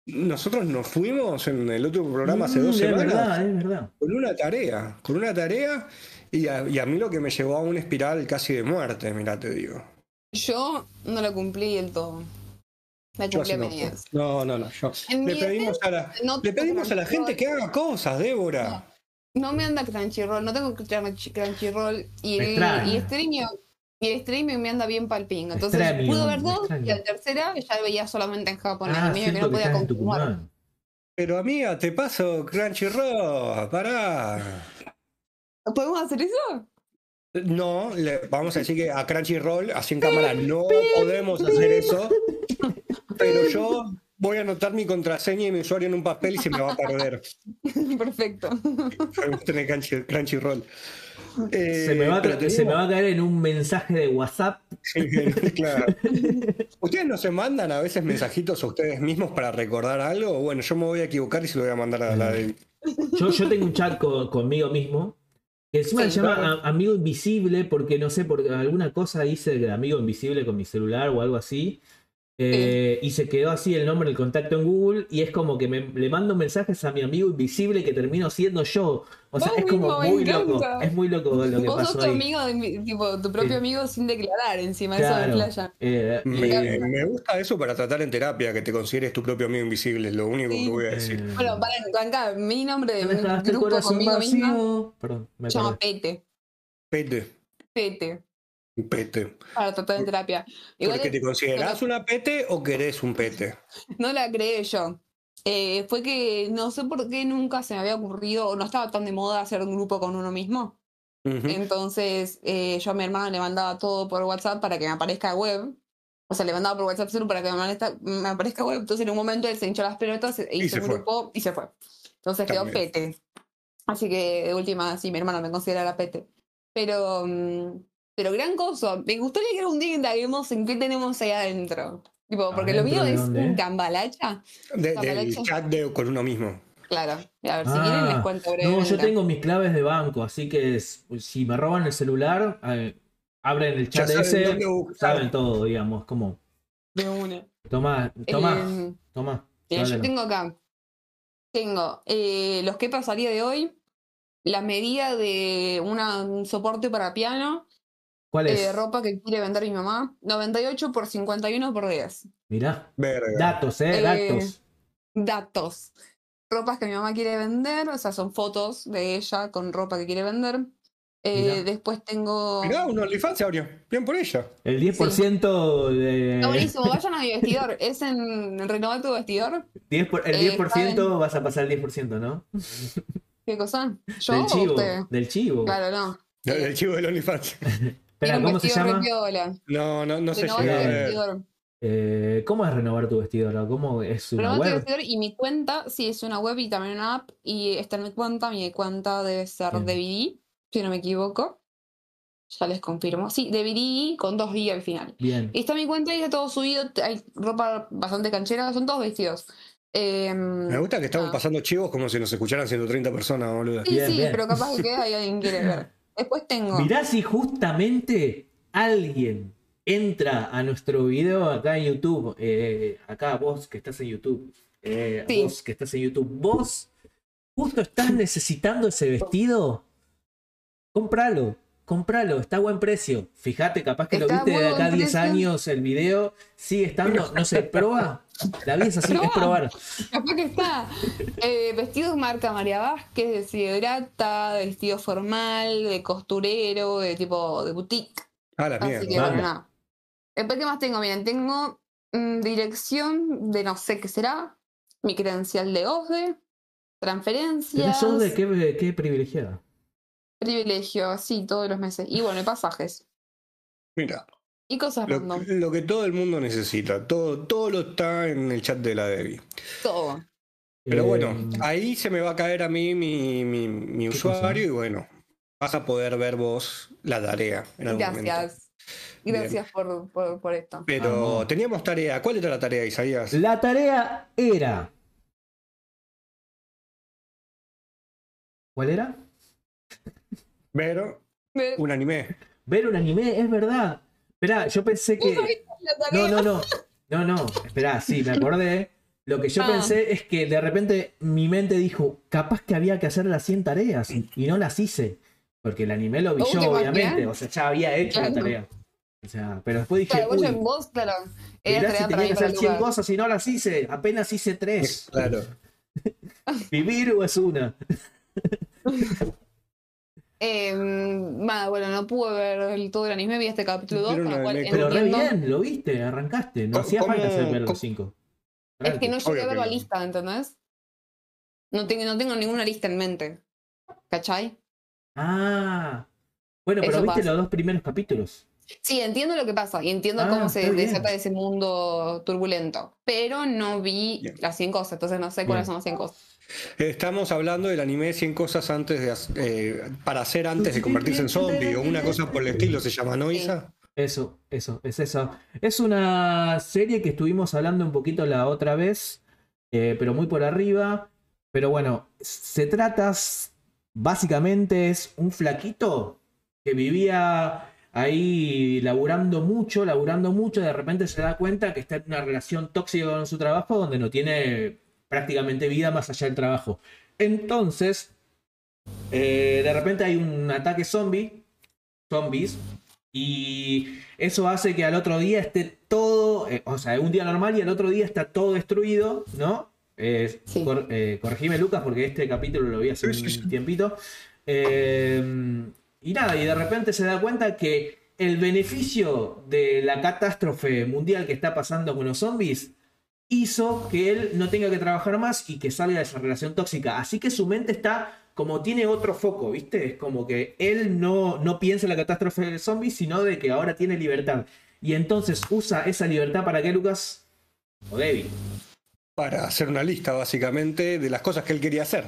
nosotros, nos fuimos en el otro programa hace Mm, dos es semanas verdad, es verdad. con una tarea, con una tarea y a, y a mí lo que me llevó a una espiral casi de muerte, mira, te digo. Yo no lo cumplí del todo. Así a no, no, no, no, yo- le pedimos a la, No le pedimos a la gente que haga cosas, Débora. No me anda Crunchyroll, no tengo Crunch- Crunchyroll y, extraña. y Streamio Y el streaming me anda bien palpingo. Entonces Extraño, pude ver dos y la tercera ya veía solamente en japonés. Ah, y medio que no podía continuar. Pero amiga, te paso Crunchyroll, pará. ¿Podemos hacer eso? No, le- vamos a decir que a Crunchyroll, así en cámara, no podemos hacer eso. Pero yo voy a anotar mi contraseña y mi usuario en un papel y se me va a perder. Perfecto. Podemos tener Crunchy- Crunchyroll. Eh, Se me, va a, se me digo- va a caer en un mensaje de WhatsApp. claro. ¿Ustedes no se mandan a veces mensajitos a ustedes mismos para recordar algo? Bueno, yo me voy a equivocar y se lo voy a mandar a la de. Yo, yo tengo un chat co- conmigo mismo. Que encima Sí, se llama claro. Amigo Invisible porque no sé, por alguna cosa hice de Amigo Invisible con mi celular o algo así. Eh, Y se quedó así el nombre, el contacto en Google. Y es como que me, le mando mensajes a mi amigo invisible que termino siendo yo. O sea, es como muy loco. Es muy loco lo que Vos sos tu ahí. amigo, de mi- tipo, tu propio Sí. amigo sin declarar encima, eso Claro. de playa. Eh, Me, eh, me gusta eso para tratar en terapia, que te consideres tu propio amigo invisible, es lo único Sí. que voy a decir. eh, Bueno, para acá, mi nombre de mi grupo conmigo misma. Perdón, me se llama perdí. Pete. Pete, Pete. pete. Para tratar en terapia. Igual ¿Porque te considerás una pete o querés un pete? no la creé yo. Eh, fue que no sé por qué nunca se me había ocurrido, o no estaba tan de moda hacer un grupo con uno mismo. Ujú. Entonces eh, yo a mi hermana le mandaba todo por WhatsApp para que me aparezca web. O sea, le mandaba por WhatsApp solo para que me aparezca, me aparezca web. Entonces en un momento él se hinchó las pelotas e hizo un fue. grupo y se fue. Entonces quedó También. Pete. Así que de última, sí, mi hermana me considera Pete. Pero, mm, pero gran cosa. Me gustaría que algún día indaguemos en qué tenemos ahí adentro. Tipo, porque lo ¿Adentro mío es un cambalacha. De- ¿La del chat de, con uno mismo. Claro. A ver, si Ah, quieren les cuento No, brevemente. yo tengo mis claves de banco, así que es- si me roban el celular, eh, abren el Ya chat saben ese, saben todo, digamos, como, De una. toma, toma, Eh, toma. Mira, yo tengo acá. Tengo eh, los que pasaría de hoy, la medida de una- un soporte para piano, ¿Cuál es? eh, ropa que quiere vender mi mamá, 98 por 51 por 10. Mirá, Verga. datos, eh, Eh, datos. Datos. Ropas que mi mamá quiere vender, o sea, son fotos de ella con ropa que quiere vender. Eh, Mirá. después tengo. Mirá, un OnlyFans se abrió. Bien por ella. El 10% de... Está buenísimo, vayan a mi vestidor. Es en Renovar tu vestidor. 10 por- el Eh, 10% vas a pasar el 10%, ¿no? ¿Qué cosa? ¿Yo Del o chivo, usted? del chivo. Claro, no. El chivo del OnlyFans. Espera, ¿cómo se llama? No, no, no se Renovar llega a tu ver. vestidor. Eh, ¿Cómo es renovar tu vestidor? ¿O ¿Cómo es una Renovar tu web? vestidor y mi cuenta, sí, es una web y también una app. Y está en mi cuenta. Mi cuenta debe ser Bien. DVD, si no me equivoco. Ya les confirmo. Sí, DVD con dos I al final. Bien. Y está mi cuenta y está todo subido. Hay ropa bastante canchera, son todos vestidos. Em, Me gusta que estamos Ah. pasando chivos como si nos escucharan 130 personas, boludo. Sí, Bien, sí, bien. pero capaz que queda y alguien quiere ver. Después tengo. Mirá si justamente alguien entra a nuestro video acá en YouTube, eh, acá vos que estás en YouTube, eh, Sí. vos que estás en YouTube, vos justo estás necesitando ese vestido, cómpralo, cómpralo, está a buen precio. Fíjate, capaz que lo Está viste de acá a buen 10 precio. años el video, sigue estando, no sé, prueba. La vida es así, es Probá. probar. Capaz que está. Eh, vestidos marca María Vázquez, de Siderata, de vestido formal, de costurero, de tipo de boutique. Ah, la Así mierda. que Vale. bueno, nada. Después, ¿qué más tengo? Miren, tengo mm, dirección de no sé qué será, mi credencial de OSDE, transferencias, Tenés de qué, qué privilegiada. privilegio, sí, todos los meses. Y bueno, y pasajes. Mira, Y cosas lo, random. lo que todo el mundo necesita. Todo, todo lo está en el chat de la Debbie. Todo. Pero Eh, bueno, ahí se me va a caer a mí mi, mi, mi ¿Qué usuario y bueno, vas a poder ver vos la tarea en algún momento. Gracias. Gracias por, por, por esto. Pero Vamos. teníamos tarea. ¿Cuál era la tarea, Isaías? La tarea era. ¿Cuál era? Ver un anime. Ver un anime, es verdad. Esperá, yo pensé ¿Vos que. la? No, no, no. No, no. Esperá, sí, me acordé. Lo que yo Ah. pensé es que de repente mi mente dijo, capaz que había que hacer las 100 tareas y no las hice. Porque el anime lo vi yo, obviamente. O sea, ya había hecho la Claro. tarea. O sea, pero después dije, Claro, vos uy, en vos, claro. Era si tenía que hacer 100 Lucas. cosas y no las hice. Apenas hice 3. Claro. Vivir o es una. Eh, nada, bueno, no pude ver el- todo el anime, vi este capítulo 2, Pero cual re entiendo- bien, lo viste, arrancaste. No ¿Cómo- hacía falta hacer ver los cinco. Es que no llegué Obvio a ver la no. lista, ¿entendés? No tengo, no tengo ninguna lista en mente. ¿Cachai? Ah. Bueno, pero Eso viste pasa. los dos primeros capítulos. Sí, entiendo lo que pasa y entiendo Ah, cómo se desata ese mundo turbulento, pero no vi Bien. las 100 cosas, entonces no sé cuáles son las 100 cosas. Estamos hablando del anime 100 cosas antes de eh, para hacer antes de convertirse en zombie o una cosa por el estilo se llama, ¿no, Sí. Isa? Eso, eso, es eso. Es una serie que estuvimos hablando un poquito la otra vez, eh, pero muy por arriba. Pero bueno, se trata, básicamente es un flaquito que vivía ahí laburando mucho, laburando mucho, de repente se da cuenta que está en una relación tóxica con su trabajo donde no tiene prácticamente vida más allá del trabajo. Entonces, eh, de repente hay un ataque zombie, zombies, y eso hace que al otro día esté todo, eh, o sea, un día normal y al otro día está todo destruido, ¿no? Eh, Sí. cor- eh, corregime, Lucas, porque este capítulo lo vi hace un tiempito. Eh, y nada, y de repente se da cuenta que el beneficio de la catástrofe mundial que está pasando con los zombies hizo que él no tenga que trabajar más y que salga de esa relación tóxica. Así que su mente está como tiene otro foco, ¿viste? Es como que él no, no piensa en la catástrofe del zombie, sino de que ahora tiene libertad. Y entonces usa esa libertad para qué, Lucas? O Debbie. Para hacer una lista básicamente de las cosas que él quería hacer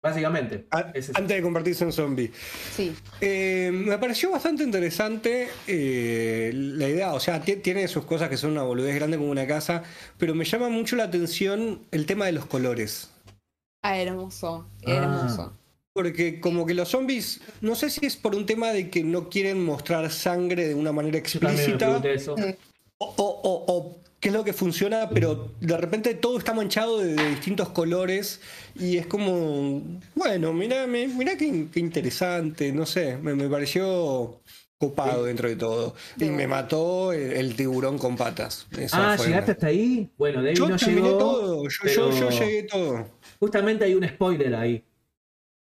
Básicamente. a- Es eso. antes de convertirse en zombie. Sí, Eh, me pareció bastante interesante eh, la idea, o sea, ti- tiene sus cosas que son una boludez grande como una casa, pero me llama mucho la atención el tema de los colores. ah, hermoso, Ah. hermoso. Porque como que los zombies, no sé si es por un tema de que no quieren mostrar sangre de una manera Yo explícita pregunté eso. O- o- o qué es lo que funciona, pero de repente todo está manchado de, de distintos colores y es como, bueno, mira, mira qué, qué interesante, no sé, me, me pareció copado dentro de todo. Y me mató el, el tiburón con patas. Esa Ah, fue ¿llegaste una- hasta ahí? Bueno, Debbie Yo no terminé llegó. todo, yo, pero yo, yo llegué todo. Justamente hay un spoiler ahí.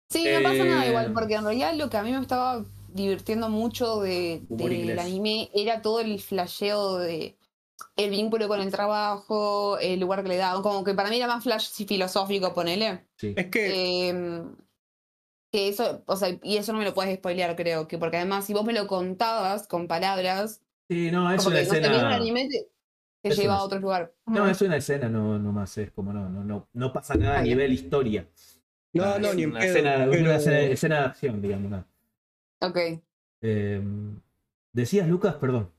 Sí, no pasa nada Eh, igual, porque en realidad lo que a mí me estaba divirtiendo mucho de, del inglés. anime era todo el flasheo de el vínculo con el trabajo, el lugar que le daban, como que para mí era más flash filosófico, ponele. Sí. Es que Eh, que eso, o sea, y eso no me lo puedes spoilear, creo, que porque además si vos me lo contabas con palabras, Sí, no, es como una que no escena. anime, te, te es lleva una- a otro lugar. No, es una escena, no, no más, es como no, no, no, no pasa nada a nivel historia. no, Ah, no, es ni en una pedo, escena, pero- una escena, escena de acción, digamos. ¿no? Ok. Eh, Decías, Lucas, perdón.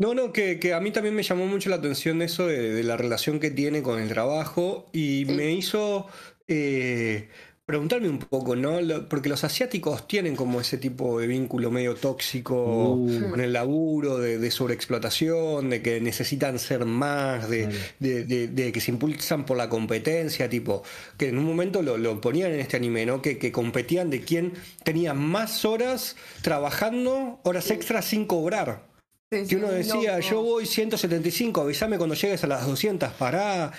No, no, que, que a mí también me llamó mucho la atención eso de, de la relación que tiene con el trabajo y Sí. me hizo eh, preguntarme un poco, ¿no? Lo- porque los asiáticos tienen como ese tipo de vínculo medio tóxico Uh, con el laburo, de, de sobreexplotación, de que necesitan ser más, de, Vale. de, de- de que se impulsan por la competencia, tipo, que en un momento lo, lo ponían en este anime, ¿no? Que, que competían de quién tenía más horas trabajando, horas extras sin cobrar. Sí, Que uno decía, loco. yo voy 175, avísame cuando llegues a las 200, pará.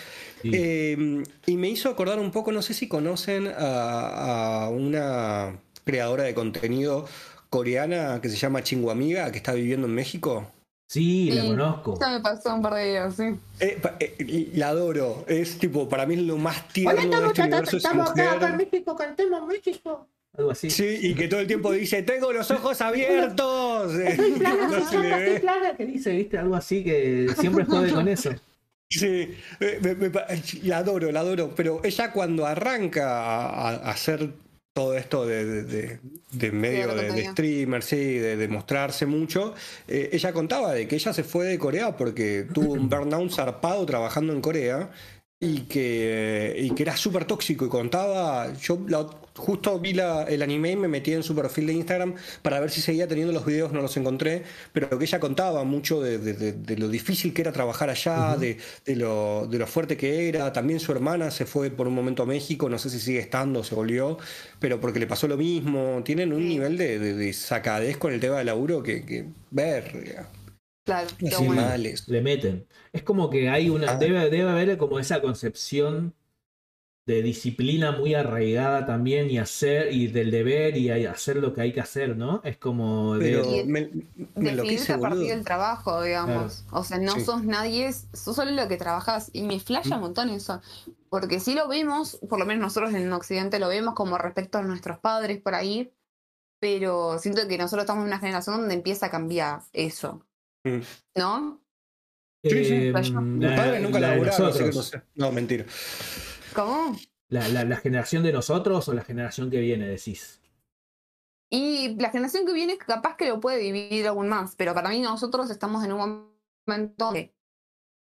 sí. Eh, y me hizo acordar un poco, no sé si conocen a, a una creadora de contenido coreana que se llama Chinguamiga, que está viviendo en México. Sí, la Sí. conozco. Ya me pasó un par de días, sí. Eh, eh, la adoro, es tipo, para mí es lo más tierno de este universo esa mujer. México, cantemos México. Algo así. Sí, y que todo el tiempo dice, tengo los ojos abiertos. No se le ve. que dice, viste, algo así que siempre jode con eso. Sí, me- la adoro, la adoro, pero ella cuando arranca a, a hacer todo esto de, de- de- de medio de, de contenido. streamer, sí, de, de mostrarse mucho, eh, ella contaba de que ella se fue de Corea porque tuvo un burnout zarpado trabajando en Corea y que, y que era súper tóxico y contaba, yo la- justo vi la- el anime y me metí en su perfil de Instagram para ver si seguía teniendo los videos, no los encontré, pero que ella contaba mucho de, de- de- de lo difícil que era trabajar allá, de, de lo, de lo fuerte que era, también su hermana se fue por un momento a México, no sé si sigue estando, se volvió, pero porque le pasó lo mismo, tienen un Sí. nivel de, de- de sacadez con el tema del laburo que, que verga, Claro, qué así bueno. males. Le meten. Es como que hay una. Ah. Debe, debe haber como esa concepción de disciplina muy arraigada también y hacer y del deber y hacer lo que hay que hacer, ¿no? Es como de- Pero me, me enloquece, a partir boludo. del trabajo, digamos. O sea, no Sí. sos nadie, sos solo lo que trabajas. Y me flasha un montón eso. Porque si lo vemos, por lo menos nosotros en Occidente lo vemos como respecto a nuestros padres por ahí. Pero siento que nosotros estamos en una generación donde empieza a cambiar eso. Mm. ¿No? Sí, sí. eh, Mis la- padres nunca la de laburaron, así que no sé. No, mentira. ¿Cómo? La, la- la generación de nosotros o la generación que viene, decís. Y la generación que viene capaz que lo puede vivir aún más, pero para mí nosotros estamos en un momento que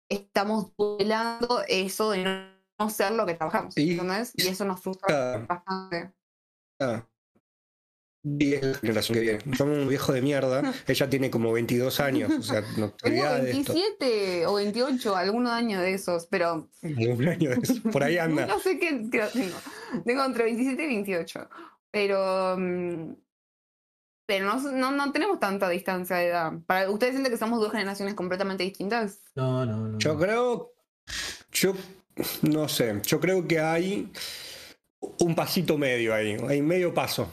estamos duelando eso de no- no ser lo que trabajamos, Y- ¿entendés? Y eso nos frustra Ah, bastante. ah. Y es la generación que viene. Somos un viejo de mierda. Ella tiene como 22 años. O sea, no te Tengo olvidas de esto. 27 o 28, algunos años de esos, pero año de eso. Por ahí anda. no sé qué, tengo. Tengo entre 27 y 28, pero... mm, Pero no, no, no tenemos tanta distancia de edad. Para, ¿Ustedes sienten que somos dos generaciones completamente distintas? No, no, no. Yo creo. Yo no sé. Yo creo que hay un pasito medio ahí. Hay medio paso.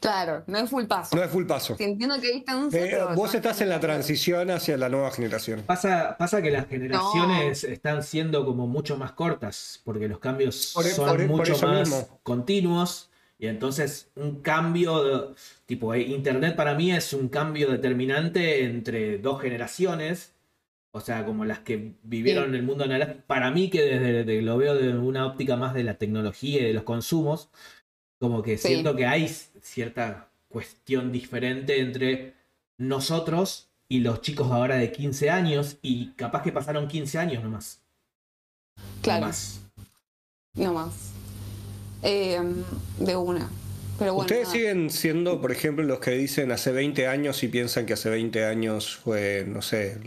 Claro, no es full paso. No es full paso. Entiendo que hay distancia. Eh, vos no estás en la transición hacia la nueva generación. Pasa, pasa que las generaciones están siendo como mucho más cortas, porque los cambios Por e- son por e- por mucho más mismo. continuos, y entonces un cambio, de- tipo, eh, Internet para mí es un cambio determinante entre dos generaciones, o sea, como las que vivieron Sí. en el mundo analógico, para mí que desde de- lo veo de una óptica más de la tecnología y de los consumos, como que Sí. siento que hay cierta cuestión diferente entre nosotros y los chicos ahora de 15 años y capaz que pasaron 15 años nomás. No Claro, más. no más. Eh, de una. Pero bueno. Ustedes nada. siguen siendo, por ejemplo, los que dicen hace 20 años y piensan que hace 20 años fue, no sé,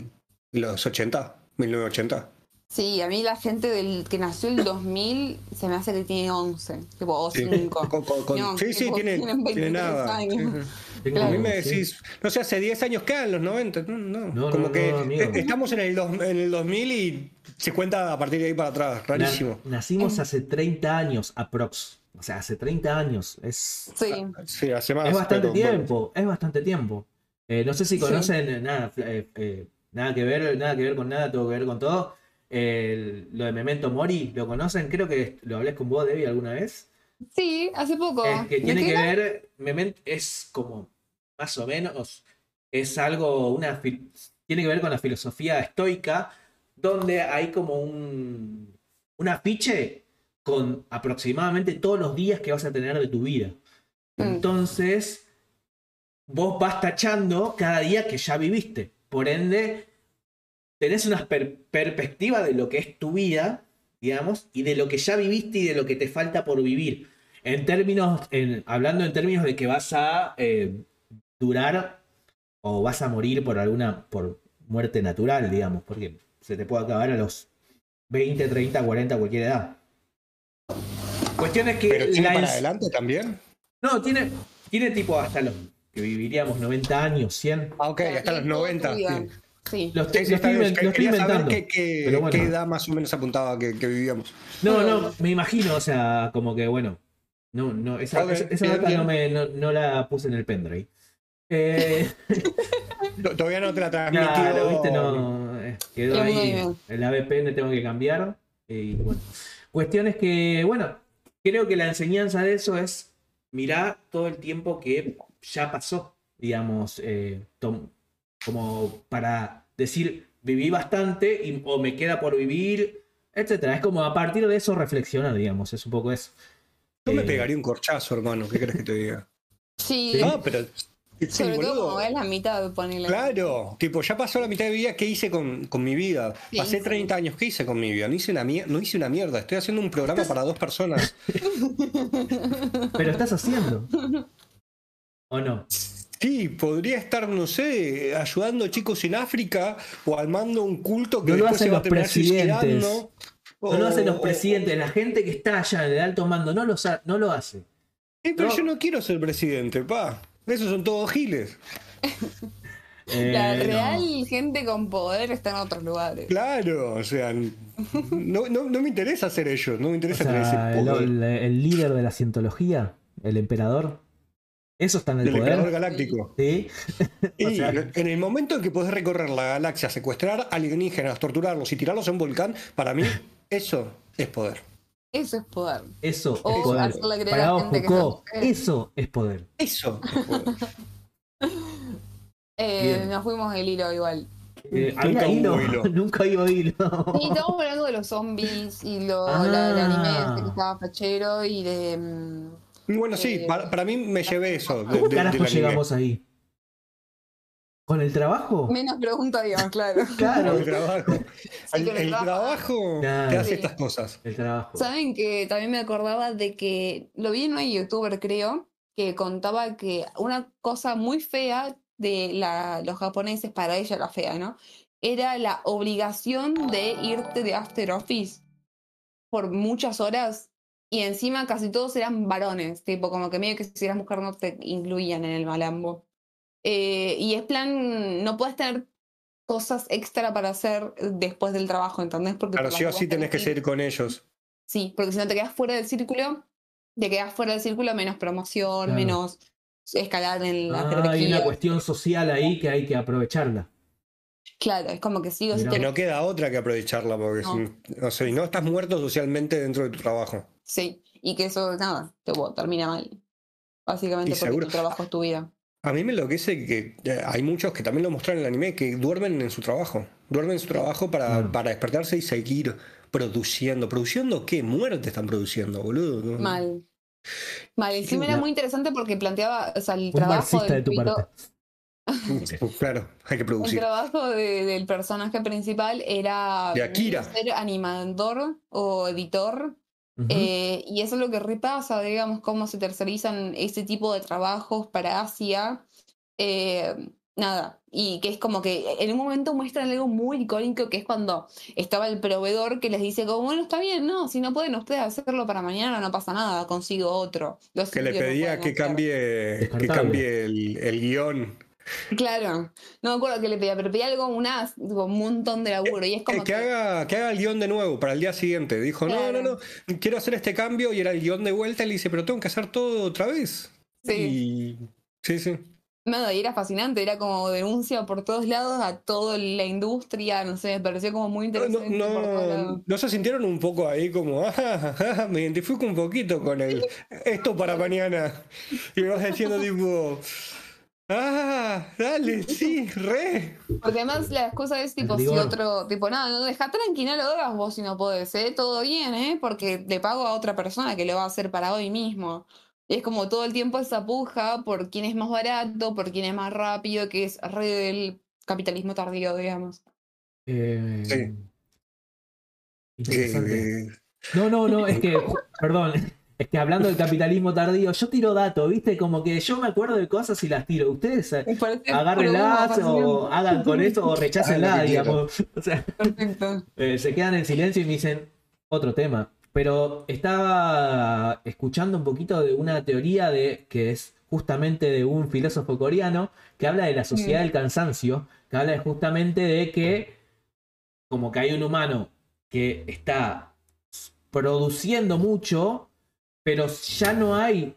los 80, 1980. Sí, a mí la gente del que nació el 2000 se me hace que tiene 11, tipo, o Sí. 5. Con- con- con- No, sí, sí, tiene, tiene 23 nada. años. Sí, sí. Tengo A mí me sí. decís, no sé, hace 10 años quedan los 90. No, no. No, como no, que no, amigo. eh, estamos en el, dos- en el 2000 y se cuenta a partir de ahí para atrás. Rarísimo. Na- nacimos hace 30 años, aprox. O sea, hace 30 años. Es, Sí, Sí, hace más. es bastante pero bueno. tiempo. Es bastante tiempo. Eh, no sé si conocen eh, nada, eh, eh, nada que ver, nada que ver con nada, todo que ver con todo. El- lo de Memento Mori, ¿lo conocen? Creo que lo hablé con vos, Debbie, alguna vez. sí, hace poco. Es que ¿De tiene que era? ver, Memento es como, más o menos, es algo, una, tiene que ver con la filosofía estoica, donde hay como un, un afiche con aproximadamente todos los días que vas a tener de tu vida. Mm. Entonces, vos vas tachando cada día que ya viviste. Por ende, tenés una per- perspectiva de lo que es tu vida, digamos, y de lo que ya viviste y de lo que te falta por vivir. En términos, en- hablando en términos de que vas a eh, durar o vas a morir por alguna, por muerte natural, digamos, porque se te puede acabar a los 20, 30, 40, cualquier edad. Cuestión es que Pero tiene la para adelante también. no, tiene, tiene tipo hasta los que viviríamos 90 años, 100. Ah, ok, hasta los Y toda tu 90. vida. sí. Sí. Lo estoy, Sí, sí, lo está estoy lo saber inventando. qué, qué- pero bueno. qué edad más o menos apuntaba que, que vivíamos. No, no, me imagino, o sea, como que bueno. No, no, esa, Ok, esa- esa bien, data bien. no, me, no, no la puse en el pendrive. Eh, To- Todavía no te la transmitió. claro, viste, no. eh, quedó ahí. El ABPN tengo que cambiar. Y bueno. Cuestión es que, bueno, creo que la enseñanza de eso es mirar todo el tiempo que ya pasó, digamos, eh, tom- como para decir, viví bastante y, o me queda por vivir, etcétera. Es como a partir de eso reflexionar, digamos, es un poco eso. Yo me Eh, pegaría un corchazo, hermano. ¿Qué crees que te diga? Sí, Ah, pero. Sí, sobre todo como ves la mitad, ponele. Claro, tipo, ya pasó la mitad de mi vida, ¿qué hice con, con mi vida? ¿Qué Pasé hice? 30 años, ¿qué hice con mi vida? No hice una, mier- no hice una mierda, estoy haciendo un programa para dos personas. Pero estás haciendo. ¿O no? Sí, podría estar, no sé, ayudando chicos en África o armando un culto que No lo después hacen se va a los presidentes. No lo hacen los O- presidentes, la gente que está allá en el alto mando no lo, sa- no lo hace. Pero No. yo no quiero ser presidente, pa. Esos son todos giles. La Eh, no. real gente con poder está en otros lugares. Claro, o sea, no, no, no me interesa ser ellos, no me O interesa sea, tener ese el, poder. el- el líder de la cientología, el emperador, eso está en el del emperador poder. galáctico. Sí. Y O sea- en el momento en que podés recorrer la galaxia, secuestrar alienígenas, torturarlos y tirarlos a un volcán, para mí eso es poder. Eso es poder. Eso O es poder. hacerle creer Para a vos, gente que Foucault, mujeres. eso es poder. Eso es poder. Eh, nos fuimos del hilo igual. Eh, Nunca ¿había hilo? Nunca hubo hilo. Sí, estamos hablando de los zombies y lo, Ah. la- el anime este que estaba fachero y de. mm, Bueno, sí, Eh, para, para mí me llevé eso. de- ¿Cómo de- carajo llegamos ahí? ¿Con el trabajo? menos pregunta, Dios, claro. Claro. El trabajo. El, con el el trabajo. te hace Sí. estas cosas. El trabajo. Saben que también me acordaba de que lo vi en una youtuber, creo, que contaba que una cosa muy fea de la, los japoneses, para ella la fea, ¿no? Era la obligación de irte de after office por muchas horas y encima casi todos eran varones, tipo como que medio que si eras mujer no te incluían en el malambo. Eh, y es plan, no puedes tener cosas extra para hacer después del trabajo, ¿entendés? Porque Claro, sí o sí tenés que seguir con ellos. Sí, porque si no te quedas fuera del círculo, te quedas fuera del círculo, menos promoción, Claro. menos escalar en la Ah, hay una cuestión social ahí que hay que aprovecharla. Claro, es como que sigo Mirá. Que no queda otra que aprovecharla, porque No. si, o sea, si no estás muerto socialmente dentro de tu trabajo. Sí, y que eso, nada, te termina mal. Básicamente Y porque seguro. tu trabajo es tu vida. A mí me enloquece que eh, hay muchos que también lo mostraron en el anime, que duermen en su trabajo. Duermen en su trabajo para, para despertarse y seguir produciendo. ¿Produciendo qué? Muerte están produciendo, boludo. ¿no? Mal. Mal, encima era la- muy interesante porque planteaba, o sea, el Un trabajo marxista de del tu pito- parte. Claro, hay que El producir. trabajo de- del personaje principal era De Akira. ser animador o editor. Eh, y eso es lo que repasa, digamos, cómo se tercerizan ese tipo de trabajos para Asia. Eh, nada, y que es como que en un momento muestran algo muy icónico que es cuando estaba el proveedor que les dice como, bueno, está bien, no, si no pueden ustedes hacerlo para mañana no pasa nada, consigo otro. Los Que le pedía que hacer". cambie, que cambie el, el guion. Claro, no me acuerdo qué le pedía, pero pedía algo, una, un montón de laburo y es Eh, como que, haga, que haga el guion de nuevo para el día siguiente. Dijo, no, Claro. no, no, quiero hacer este cambio y era el guion de vuelta. Y le dice, pero tengo que hacer todo otra vez. Sí. Y... Sí, sí. Nada, y era fascinante, era como denuncia por todos lados a toda la industria, no sé, me pareció como muy No, interesante no, por no, ¿no se sintieron un poco ahí como, ah, ah, me identifico un poquito con el esto para mañana? Y me vas diciendo tipo, ah, dale, sí, re. Porque además la excusa es tipo, si otro, tipo, nada, no, deja tranquilo, no lo hagas vos si no podés, ¿eh? Todo bien, ¿eh? Porque le pago a otra persona que lo va a hacer para hoy mismo. Y es como todo el tiempo esa puja por quién es más barato, por quién es más rápido, que es re del capitalismo tardío, digamos. Eh, Sí. Interesante. Eh, No, no, no, es que, perdón, es que hablando del capitalismo tardío, yo tiro datos, ¿viste? Como que yo me acuerdo de cosas y las tiro. Ustedes eh, agárrenlas o hagan con eso o quieran. digamos. O sea, Perfecto. eh, se quedan en silencio y me dicen otro tema. Pero estaba escuchando un poquito de una teoría de que es justamente de un filósofo coreano que habla de la sociedad del cansancio, que habla justamente de que como que hay un humano que está produciendo mucho, pero ya no hay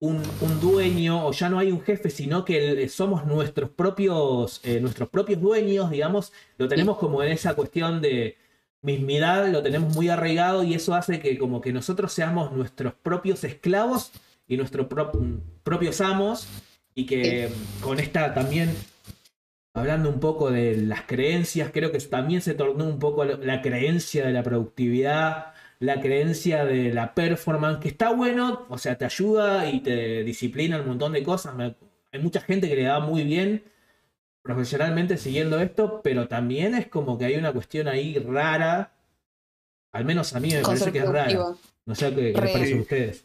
un, un dueño o ya no hay un jefe, sino que el- somos nuestros propios, eh, nuestros propios dueños, digamos, lo tenemos como en esa cuestión de mismidad, lo tenemos muy arraigado y eso hace que como que nosotros seamos nuestros propios esclavos y nuestros pro- propios amos y que con esta también hablando un poco de las creencias, creo que también se tornó un poco la la creencia de la productividad, la creencia de la performance, que está bueno, o sea, te ayuda y te disciplina un montón de cosas. Me- hay mucha gente que le da muy bien profesionalmente siguiendo esto, pero también es como que hay una cuestión ahí rara, al menos a mí me parece que es rara. No sé qué, les Re. parece a ustedes.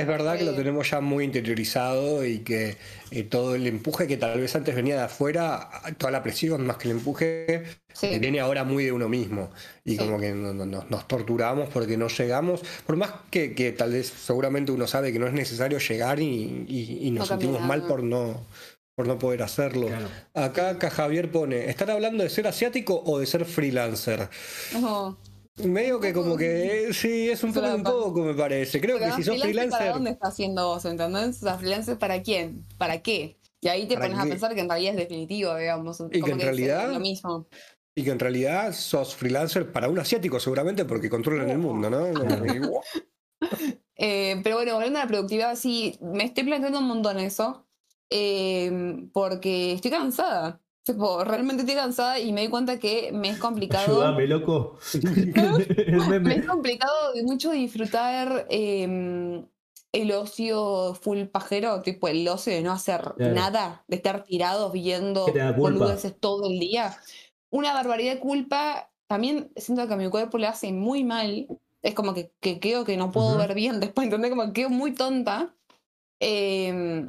Es verdad que lo tenemos ya muy interiorizado y que eh, todo el empuje que tal vez antes venía de afuera, toda la presión más que el empuje, Sí. eh, viene ahora muy de uno mismo. Y Sí. como que no- no- no- nos torturamos porque no llegamos, por más que, que tal vez seguramente uno sabe que no es necesario llegar y, y- y nos sentimos mal por no, por no poder hacerlo. Claro. Acá, acá Javier pone, ¿están hablando de ser asiático o de ser freelancer? Medio que como que sí, es un poco un poco me parece. Creo que si sos ¿para freelancer, dónde está haciendo vos? ¿Entendés? O sea, freelancer para quién? ¿Para qué? Y ahí te ¿Para pones qué? a pensar que en realidad es definitivo, digamos. que como en realidad- lo mismo. y que en realidad sos freelancer para un asiático seguramente porque controlan el mundo, ¿no? Eh, pero bueno, volviendo a la productividad, sí, me estoy planteando un montón eso. eh, porque estoy cansada. Tipo, realmente estoy cansada y me di cuenta que me es complicado. Ayúdame, loco. Me es complicado de mucho disfrutar eh, el ocio full pajero, tipo el ocio de no hacer Claro. nada, de estar tirados viendo boludeces todo el día. Una barbaridad de culpa. También siento que a mi cuerpo le hace muy mal. Es como que, que creo que no puedo ver bien después, ¿entendés? Como que quedo muy tonta. Eh,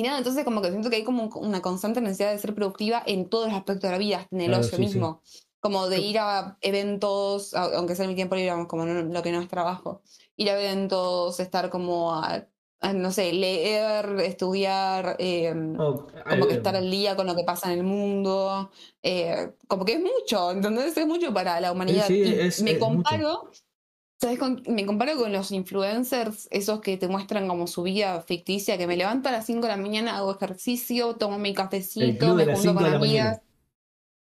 y nada, entonces como que siento que hay como un- una constante necesidad de ser productiva en todos los aspectos de la vida, en el Claro, ocio sí, sí. mismo. Como de ir a eventos, aunque sea en mi tiempo libre, como no- lo que no es trabajo. Ir a eventos, estar como a, a, no sé, leer, estudiar, eh, Oh, como que eh, estar al día con lo que pasa en el mundo. eh, como que es mucho, ¿entendés? Es mucho para la humanidad. sí, Y es- me mucho. ¿Sabes? Con- me comparo con los influencers, esos que te muestran como su vida ficticia, que me levanto a las 5 de la mañana, hago ejercicio, tomo mi cafecito, me junto 5 con amigas.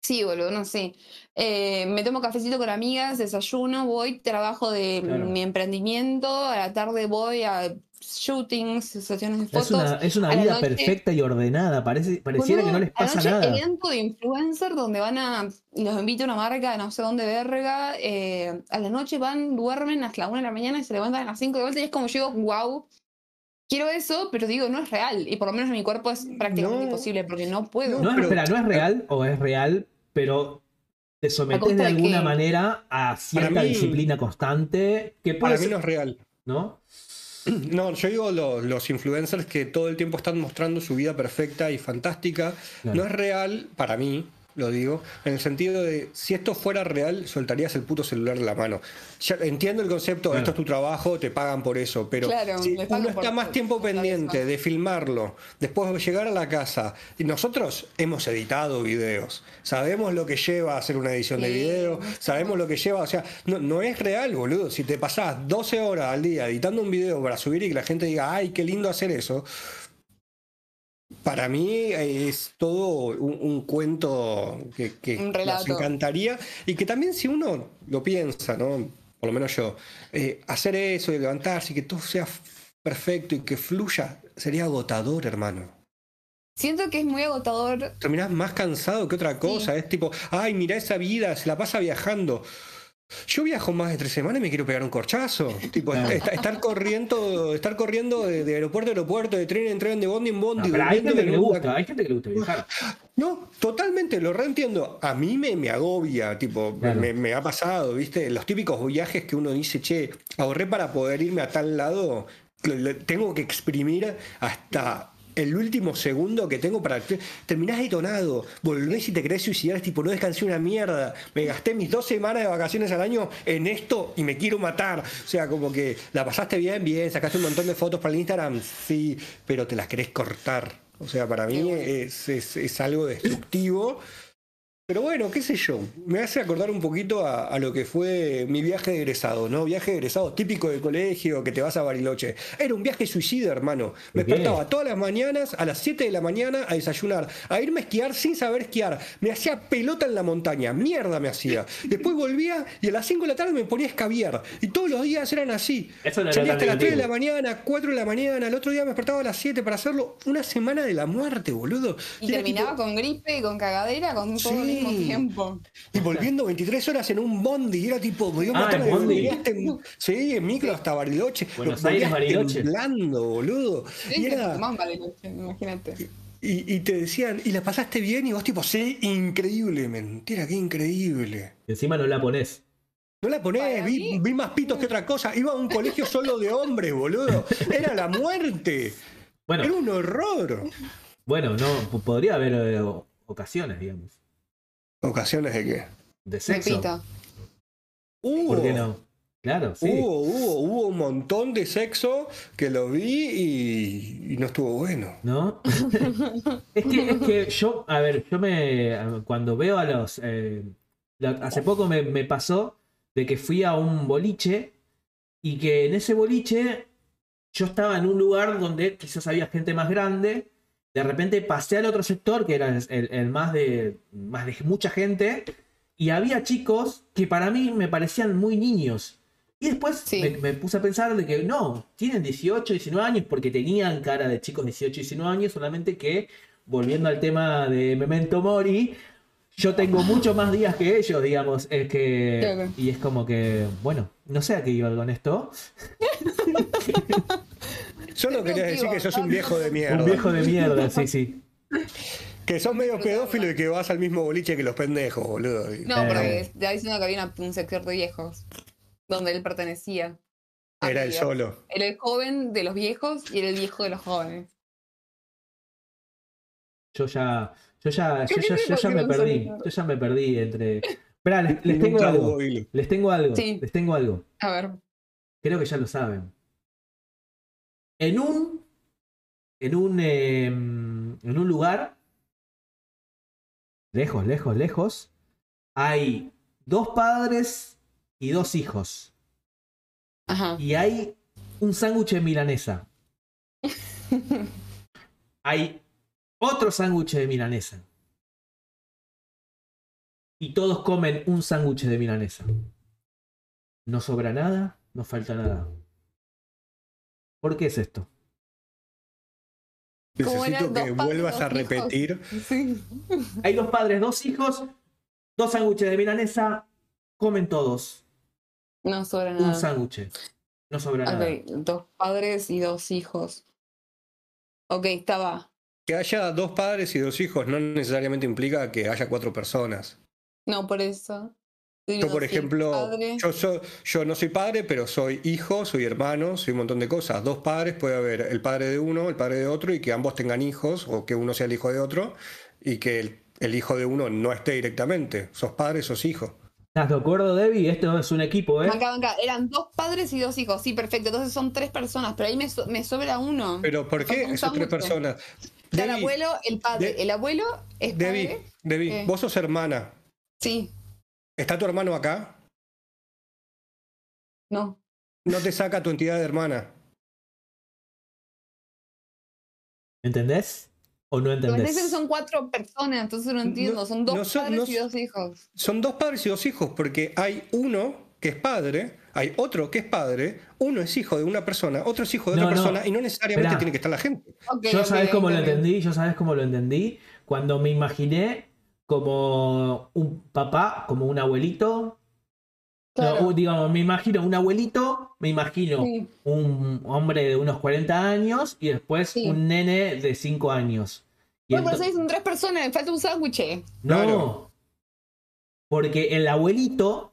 Sí, boludo, no sé. Eh, me tomo cafecito con amigas, desayuno, voy, trabajo de Claro. mi emprendimiento, a la tarde voy a shootings, sesiones de fotos. Es una, es una a vida noche- perfecta y ordenada. Parece, pareciera Boludo, que no les pasa anoche nada. evento de influencer donde van a, los invita una marca, no sé dónde verga, eh, a la noche van, duermen hasta la 1 de la mañana y se levantan a las 5 de vuelta y es como yo, wow, quiero eso, pero digo, no es real. Y por lo menos en mi cuerpo es prácticamente No. imposible porque no puedo. No, pero- espera, no es real o es real, pero te sometes de alguna manera a cierta mí- disciplina constante que para mí no es real. ¿no? No, yo digo los, los influencers que todo el tiempo están mostrando su vida perfecta y fantástica. Claro. No es real, para mí, lo digo, en el sentido de, si esto fuera real, soltarías el puto celular de la mano. Ya entiendo el concepto, Claro. esto es tu trabajo, te pagan por eso, pero Claro, si uno está más tiempo pendiente de filmarlo, después de llegar a la casa, y nosotros hemos editado videos, sabemos lo que lleva a hacer una edición de video, sabemos lo que lleva, o sea, no, no es real, boludo. Si te pasás 12 horas al día editando un video para subir y que la gente diga, ay, qué lindo hacer eso, para mí es todo un, un cuento que, que Un nos encantaría y que también si uno lo piensa, ¿no? Por lo menos yo, eh, hacer eso y levantarse y que todo sea perfecto y que fluya, sería agotador, hermano. Siento que es muy agotador. Terminás más cansado que otra cosa. Es tipo, ay, mira esa vida, se la pasa viajando. Yo viajo más de tres semanas y me quiero pegar un corchazo. Tipo, estar corriendo, estar corriendo de, de aeropuerto a aeropuerto, de tren en tren, de bondi en No, bondi. pero hay gente en que le gusta, hay gente que le gusta viajar. No, totalmente, lo reentiendo. A mí me, me agobia, tipo, Claro. me, me ha pasado, ¿viste? Los típicos viajes que uno dice, che, ahorré para poder irme a tal lado, tengo que exprimir hasta el último segundo que tengo para... Terminás detonado, volvés y te querés suicidar, es tipo, no descansé una mierda, me gasté mis dos semanas de vacaciones al año en esto y me quiero matar. O sea, como que la pasaste bien, bien, sacaste un montón de fotos para el Instagram, sí, pero te las querés cortar. O sea, para mí es, es- es algo destructivo. Pero bueno, qué sé yo, me hace acordar un poquito a, a lo que fue mi viaje de egresado, ¿no? Viaje de egresado típico de colegio, que te vas a Bariloche. Era un viaje suicida, hermano. Me despertaba todas las mañanas a las 7 de la mañana a desayunar, a irme a esquiar sin saber esquiar. Me hacía pelota en la montaña, mierda me hacía. Después volvía y a las 5 de la tarde me ponía a escabiar. Y todos los días eran así. Eso no era Salía hasta las 3 de la mañana, 4 de la mañana, el otro día me despertaba a las 7 para hacerlo. Una semana de la muerte, boludo. Y terminaba tipo- con gripe, con cagadera, con todo al mismo Sí. tiempo. Y volviendo 23 horas en un bondi, y era tipo, me dio Ah, matar ¿en de bondi? en- Sí, en micro hasta Bariloche. Buenos Aires, Bariloche. temblando, boludo. Y, era- Bariloche, imagínate. y, y te decían, ¿y la pasaste bien? Y vos tipo, sí, increíble. Mentira, qué increíble. Encima no la pones. No la ponés, vi, más pitos que otra cosa. Iba a un colegio solo de hombres, boludo. Era la muerte. Bueno, Era un horror. bueno, no, podría haber eh, ocasiones, digamos, ¿Ocasiones de qué? de sexo. Uh, ¿Por qué no? Claro, sí. Hubo, hubo, hubo un montón de sexo que lo vi y, y no estuvo bueno. ¿No? es, que, es que yo, a ver, yo me. Cuando veo a los. eh, hace poco me, me pasó de que fui a un boliche y que en ese boliche yo estaba en un lugar donde quizás había gente más grande. De repente pasé al otro sector, que era el, el más, de, más de mucha gente, y había chicos que para mí me parecían muy niños. Y después Sí. me, me puse a pensar de que no, tienen 18, 19 años, porque tenían cara de chicos 18, 19 años, solamente que, volviendo al tema de Memento Mori, yo tengo muchos más días que ellos, digamos, es que... Claro. Y es como que, bueno, no sé a qué iba con esto. Solo quería decir que sos un viejo de mierda. Un viejo de mierda, sí, sí. Que sos medio pedófilo y que vas al mismo boliche que los pendejos, boludo. No, Eh. porque estaba diciendo que había una- un sector de viejos donde él pertenecía. Era el solo. Era el joven de los viejos y era el viejo de los jóvenes. Yo ya, yo ya, yo ya, yo ya me no perdí. Yo ya me perdí entre. Esperá, les, les tengo algo. Les tengo algo. Sí. Les tengo algo. A ver. Creo que ya lo saben. En un. En un. em, en un lugar. Lejos, lejos, lejos. Hay dos padres y dos hijos. Ajá. Y hay un sándwich de milanesa. Hay otro sándwich de milanesa. Y todos comen un sándwich de milanesa. No sobra nada, no falta nada. ¿Por qué es esto? ¿Cómo Necesito que vuelvas a repetir. Sí. Hay dos padres, dos hijos, dos sándwiches de milanesa, comen todos No sobra un nada. sándwich. No sobra nada. Ok, dos padres y dos hijos. Ok, estaba. Que haya dos padres y dos hijos no necesariamente implica que haya cuatro personas. No, por eso. Yo, por ejemplo, yo, soy, yo no soy padre, pero soy hijo, soy hermano, soy un montón de cosas. Dos padres, puede haber el padre de uno, el padre de otro, y que ambos tengan hijos, o que uno sea el hijo de otro, y que el, el hijo de uno no esté directamente. Sos padre, sos hijo. ¿Estás de acuerdo, Debbie? Esto es un equipo, ¿eh? Acá, acá, eran dos padres y dos hijos. Sí, perfecto. Entonces son tres personas, pero ahí me, so- me sobra uno. Pero ¿por qué esas tres personas? El abuelo, el padre. De- el abuelo es padre. Debbie, Debbie, ¿Qué? vos sos hermana. Sí, ¿Está tu hermano acá? no. No te saca tu entidad de hermana. ¿Entendés? ¿O no Pero en entendés? ese son cuatro personas, entonces no entiendo. Son dos no son- padres no y dos hijos. Son dos padres y dos hijos, porque hay uno que es padre, hay otro que es padre, uno es hijo de una persona, otro es hijo de No, otra no. persona, y no necesariamente Esperá. tiene que estar la gente. Yo ok, sabes cómo lo entendí, yo sabes cómo lo entendí. Cuando me imaginé como un papá, como un abuelito. Claro. No, digamos, me imagino un abuelito, me imagino Sí. un hombre de unos 40 años y después Sí. un nene de 5 años. Y por eso son tres personas, me falta un sándwich. No, Claro. porque el abuelito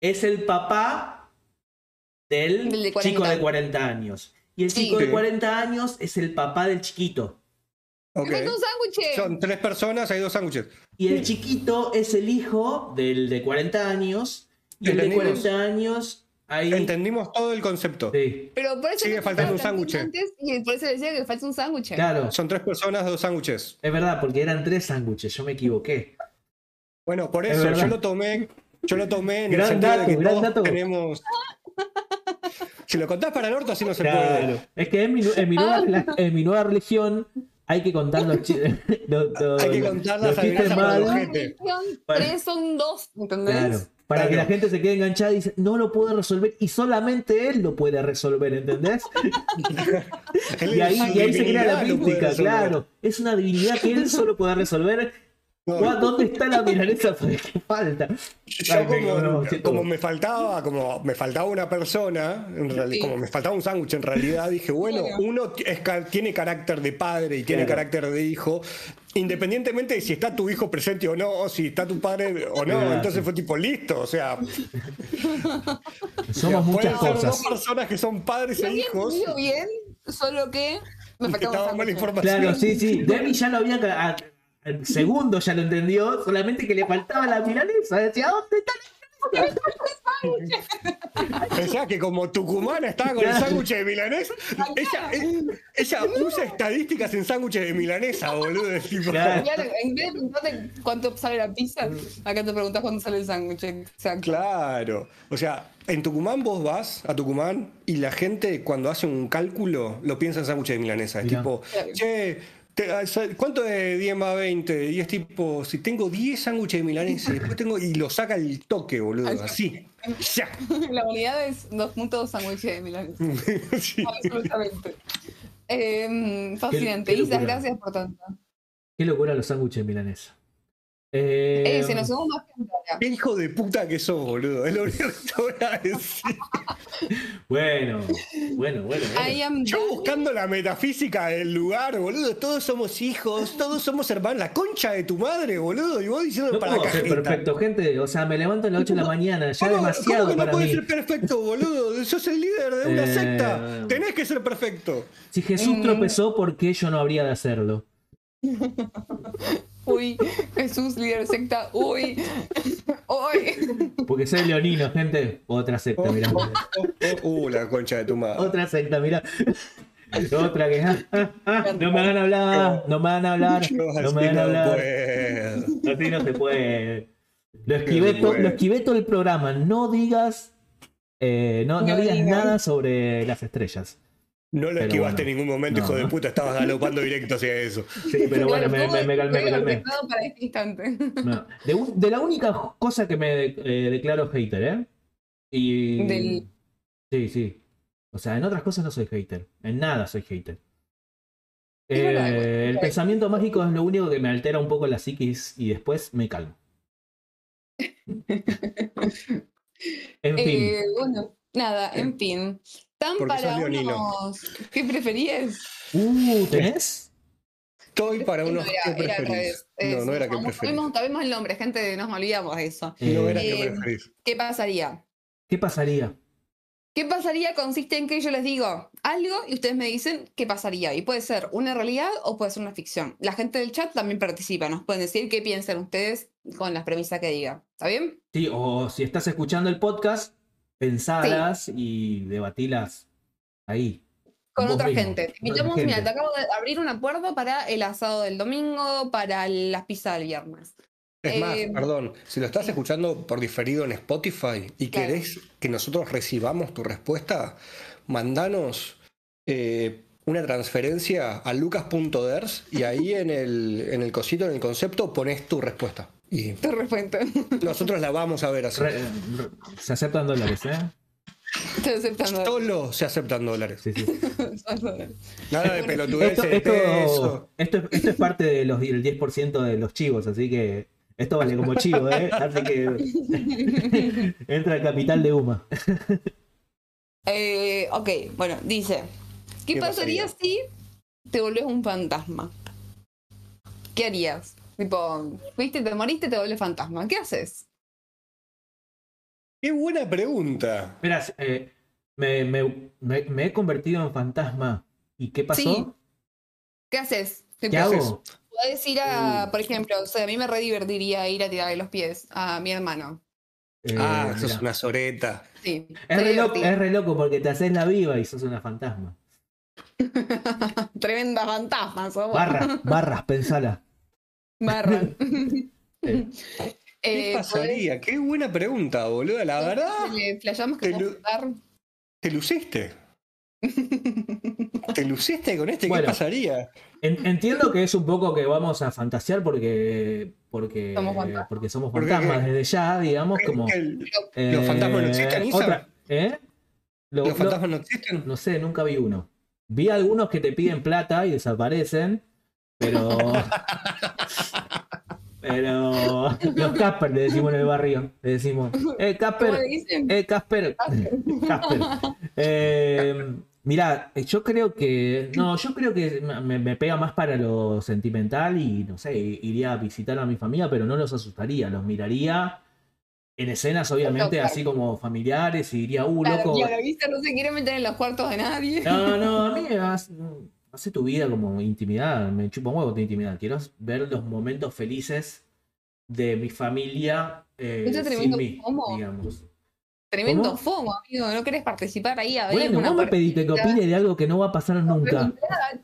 es el papá del, Del de chico 40. de 40 años. Y el Sí. chico de Sí. 40 años es el papá del chiquito. Ok. Me falta un sándwich. Son tres personas, hay dos sándwiches. Y el chiquito es el hijo del de 40 años. Y el de Entendimos. 40 años ahí. Entendimos todo el concepto. Sí, Pero por eso Sigue faltando un sándwich. Y por eso decía que falta un sándwich. claro. Son tres personas, dos sándwiches. Es verdad, porque eran tres sándwiches, yo me equivoqué. Bueno, por Es eso verdad. yo lo tomé, yo lo tomé en Gran el sentido dato, de que gran todos dato. tenemos. Si lo contás para el orto, así no se puede. Claro. Es que en mi, en mi nueva, rela- en mi nueva religión hay que contar los chistes. Hay que contar las los chistes adivinanzas para mal. los Dos gente. son Para- Tres son dos, ¿entendés? Claro. Para que la gente se quede enganchada y dice, no lo puedo resolver. Y solamente él lo puede resolver, ¿entendés? Y ahí, y se crea la puede resolver. claro. Es una divinidad que él solo puede resolver. No. ¿Dónde está la milanesa? ¿Qué falta? Yo Ay, como, no, siento- como me faltaba, como me faltaba una persona, en reali- Sí. como me faltaba un sándwich en realidad, dije, bueno, uno es tiene carácter de padre y tiene Claro. carácter de hijo, independientemente de si está tu hijo presente o no, o si está tu padre o no, Claro. entonces fue tipo listo, o sea, Somos muchas pueden ser cosas. dos personas que son padres e hijos, entendido bien, solo que me que faltaba mal información. Claro, sí, sí. Demi ya lo había. Al segundo ya lo entendió, solamente que le faltaba la milanesa. Decía, ¿dónde está la? Pensaba que como tucumana estaba con el sándwich de milanesa. Ella, eh, ella usa estadísticas en sándwiches de milanesa, boludo. tipo- Claro. En vez de preguntarte cuánto sale la pizza, acá te preguntas cuánto sale el sándwich. Exacto. Claro. O sea, en Tucumán vos vas a Tucumán y la gente cuando hace un cálculo lo piensa en sándwiches de milanesa. Es Mirá. tipo, Claro. che, ¿cuánto es 10 más 20? Y es tipo, si tengo 10 sándwiches de milanesa y después tengo. Y lo saca el toque, boludo. Así. Ya. La unidad es dos puntos sándwiches de Milán. Sí. Absolutamente. Eh, fascinante. Qué- qué Isa, locura. gracias por tanto. Qué locura los sándwiches de milanesa. Eh, Eh, se nos sumó más gente ahora. Qué hijo de puta que sos, boludo. Es lo único que te voy a decir. Bueno, bueno, bueno. bueno. Yo buscando la metafísica del lugar, boludo. Todos somos hijos, todos somos hermanos. La concha de tu madre, boludo. Y vos diciendo No para la puedo ser cajeta. perfecto, gente. O sea, me levanto a las 8 de la mañana, ya ¿Cómo- demasiado ¿Cómo que no para puedes mí. ser perfecto, boludo? Sos el líder de una Eh, secta. Tenés que ser perfecto. Si Jesús Mm. tropezó, ¿por qué yo no habría de hacerlo? Uy, Jesús, líder de secta. Uy, uy. Porque soy leonino, gente. Otra secta, mirá. Oh, oh, uh, la concha de tu madre. Otra secta, mirá. Otra que. ah, ah, ah, no me hagan hablar, no me hagan hablar, Yo no me hagan no hablar. Así no se puede. Lo esquivé, No se to- puede. lo esquivé todo el programa. No digas. eh, no, no No digas digas. nada sobre las estrellas. No lo Pero esquivaste bueno. en ningún momento, No, hijo de puta. Estabas galopando directo hacia eso. Sí, pero bueno, me, me- me calmé, me todo calmé. orquestado para este instante. No, De, un- de la única cosa que me eh, declaro hater, ¿eh? Y. Del- Sí, sí. O sea, en otras cosas no soy hater. En nada soy hater. Eh, el pensamiento mágico es lo único que me altera un poco la psiquis y después me calmo. En fin. Eh, bueno, nada, en fin. Tan Porque para sos unos. ¿Qué preferías? Uh, ¿tenés? Estoy para unos. No, era, ¿Qué era al preferís? revés. No, no era que preferís. Sabemos, sabemos el nombre, gente, nos olvidamos de eso. No era Eh, que Eh, preferís. ¿Qué pasaría? ¿Qué pasaría? ¿Qué pasaría? Consiste en que yo les digo algo y ustedes me dicen qué pasaría. Y puede ser una realidad o puede ser una ficción. La gente del chat también participa, nos pueden decir qué piensan ustedes con las premisas que diga. ¿Está bien? Sí, o si estás escuchando el podcast, pensalas y debatilas ahí. Con otra mismo, gente. Invitamos, mira, te acabo de abrir un acuerdo para el asado del domingo, para las pizzas del viernes. Es más, Eh, perdón, si lo estás escuchando por diferido en Spotify y Claro. querés que nosotros recibamos tu respuesta, mandanos eh, una transferencia a lucas.ders y ahí en el, en el cosito, en el concepto, pones tu respuesta. Y Te respeto. nosotros la vamos a ver así. Re- re- se aceptan dólares, ¿eh? Estoy aceptando. Solo se aceptan dólares. Sí, sí. Nada de Esto, pelotudeces, esto, esto, es- esto es parte del 10% de los chivos, así que esto vale como chivo, ¿eh? Así que entra el capital de Uma. Eh, ok, bueno, dice. ¿Qué, ¿Qué pasaría, pasaría? si te volvés un fantasma? ¿Qué harías? Tipo, fuiste, te moriste, te volvés fantasma. ¿Qué haces? Qué buena pregunta. Espera, eh, me, me- me- me he convertido en fantasma. ¿Y qué pasó? Sí. ¿Qué haces? ¿Qué hago? Podés ir a, por ejemplo, o sea, a mí me re divertiría ir a tirarle los pies a mi hermano. Eh, ah, sos mirá. una soreta. Sí. es, re loco, divertido. es re loco porque te haces la viva y sos una fantasma. Tremenda fantasma, sos vos. Barras, barras, pensala. Eh, ¿Qué Eh, pasaría? Qué buena pregunta, boludo. La podés- verdad, le que te jugar. luciste. Te luciste con este. Bueno. ¿Qué pasaría? En- entiendo que es un poco que vamos a fantasear porque porque Somos fantasmas. porque somos ¿Por qué fantasmas desde ya, digamos, como ¿Que el- eh, ¿Los fantasmas no existen, Isa? otra- ¿eh? Lo- ¿Los lo- fantasmas no existen? no sé, nunca vi uno. Vi algunos que te piden plata y desaparecen, pero pero los Casper le decimos en el barrio, le decimos, eh ¿Cómo Casper, eh Casper, Casper. Eh, mirá, yo creo que. No, yo creo que me, me pega más para lo sentimental y no sé, iría a visitar a mi familia, pero no los asustaría, los miraría en escenas, obviamente, así como familiares y diría, uh, Claro, loco. claro, ¿viste? No se quiere meter en los cuartos de nadie. No, no, a mí haz- hace tu vida como intimidad, me chupa un huevo tu intimidad. Quiero ver los momentos felices de mi familia eh, Eso sin tremendo mí, FOMO. digamos. Tremendo ¿Cómo? FOMO, amigo. ¿No querés participar ahí a ver Bueno, una vos me pediste que opine de algo que no va a pasar nunca.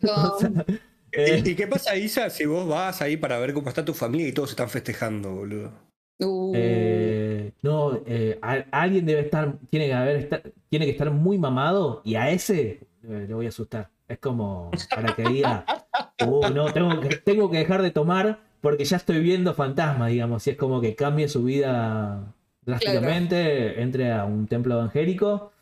Claro. O sea, eh, ¿Y, y qué pasa, Isa, si vos vas ahí para ver cómo está tu familia y todos están festejando, boludo? Uh, eh, no, eh, a- alguien debe estar, tiene que haber, estar- tiene que estar muy mamado y a ese eh, le voy a asustar. Es como para que diga, oh, no, tengo que, tengo que dejar de tomar porque ya estoy viendo fantasmas, digamos, y es como que cambie su vida drásticamente, entre a un templo evangélico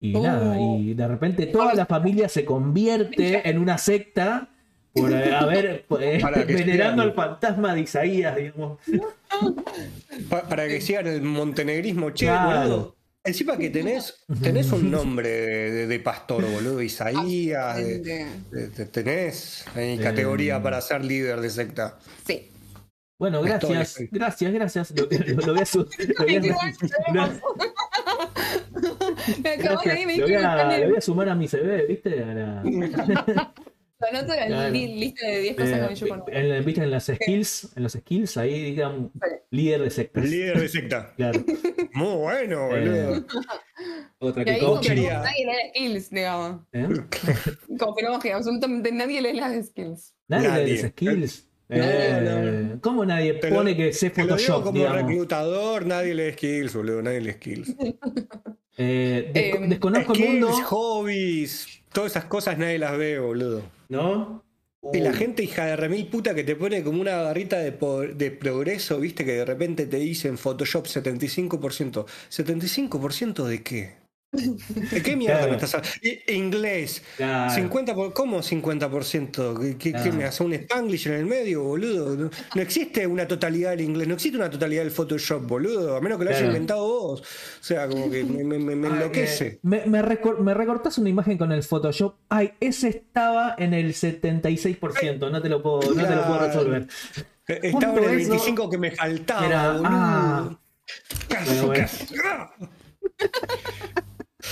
y Oh. nada, y de repente toda la familia se convierte en una secta por eh, haber eh, que venerando al fantasma de Isaías, digamos. Pa- para que sigan el montenegrismo, che, Claro. Encima que tenés, tenés un nombre de, de- pastor, boludo, Isaías, de- Absolutamente. de- de- tenés ahí Eh, categoría para ser líder de secta. Sí. Bueno, gracias, estoy. gracias, gracias. Lo, lo- lo voy a lo voy a- Me acabas de ahí, me gracias. Lo voy dijiste a- que lo voy a sumar a mi CV, ¿viste? A la- En la Claro. li- lista de 10 cosas que me eh, chupan. en, la- ¿Viste? En las skills, en los skills, ahí digan líder de sectas. Líder de secta. Claro. Muy bueno, Eh, boludo. Otra Y que confirmamos nadie lee skills, digamos. ¿eh? Confirmamos que absolutamente nadie lee las skills. Nadie, Nadie. lee las skills. No, Eh, ¿Cómo nadie Te lo- pone que digo Photoshop, como digamos? reclutador, nadie lee skills, boludo, nadie lee skills. Eh, desco- Em, desconozco el skills, mundo, hobbies, todas esas cosas nadie las ve, boludo. ¿No? Y la Uy, gente hija de remil puta que te pone como una barrita de, de progreso, viste, que de repente te dicen Photoshop 75%. ¿75% de qué? ¿De qué mierda Claro. me estás hablando? I- Inglés. claro. 50 por- ¿Cómo 50%? ¿Qué, qué, qué Claro. me hace un Spanglish en el medio, boludo? No, no existe una totalidad del inglés, no existe una totalidad del Photoshop, boludo, a menos que lo hayas inventado vos. O sea, como que me, me- me- me Ah, enloquece. eh, me, me recor- me recortás una imagen con el Photoshop. Ay, ese estaba en el 76%. No te lo puedo, no te lo puedo resolver. Eh, Estaba en el eso 25 que me faltaba, era- boludo. ah. Casi, Bueno, bueno. casi.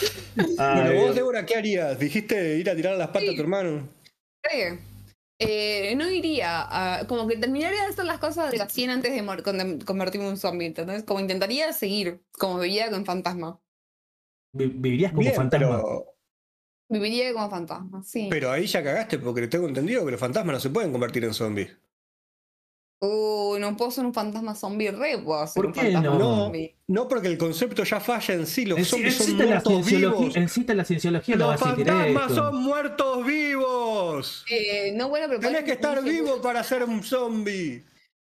Ay, Bueno, vos. Débora, ¿qué harías? ¿Dijiste ir a tirar las patas a Sí. tu hermano? Eh, eh, no iría a. Como que terminaría de hacer las cosas de las 100 antes de convertirme en un zombie. ¿entendés? Como intentaría seguir como vivía con fantasma. Vi- Vivirías como Bien, fantasma. pero, Viviría como fantasma, sí. pero ahí ya cagaste porque tengo entendido que los fantasmas no se pueden convertir en zombies. Uh, no puedo ser un fantasma zombie, re puedo ser ¿Por un qué fantasma no? zombie. No porque el concepto ya falla en sí, los En- zombies son muertos vivos. encita la cienciología no va Los fantasmas son muertos vivos. Eh, no, bueno, pero Tenés que estar vivo para ser un zombie.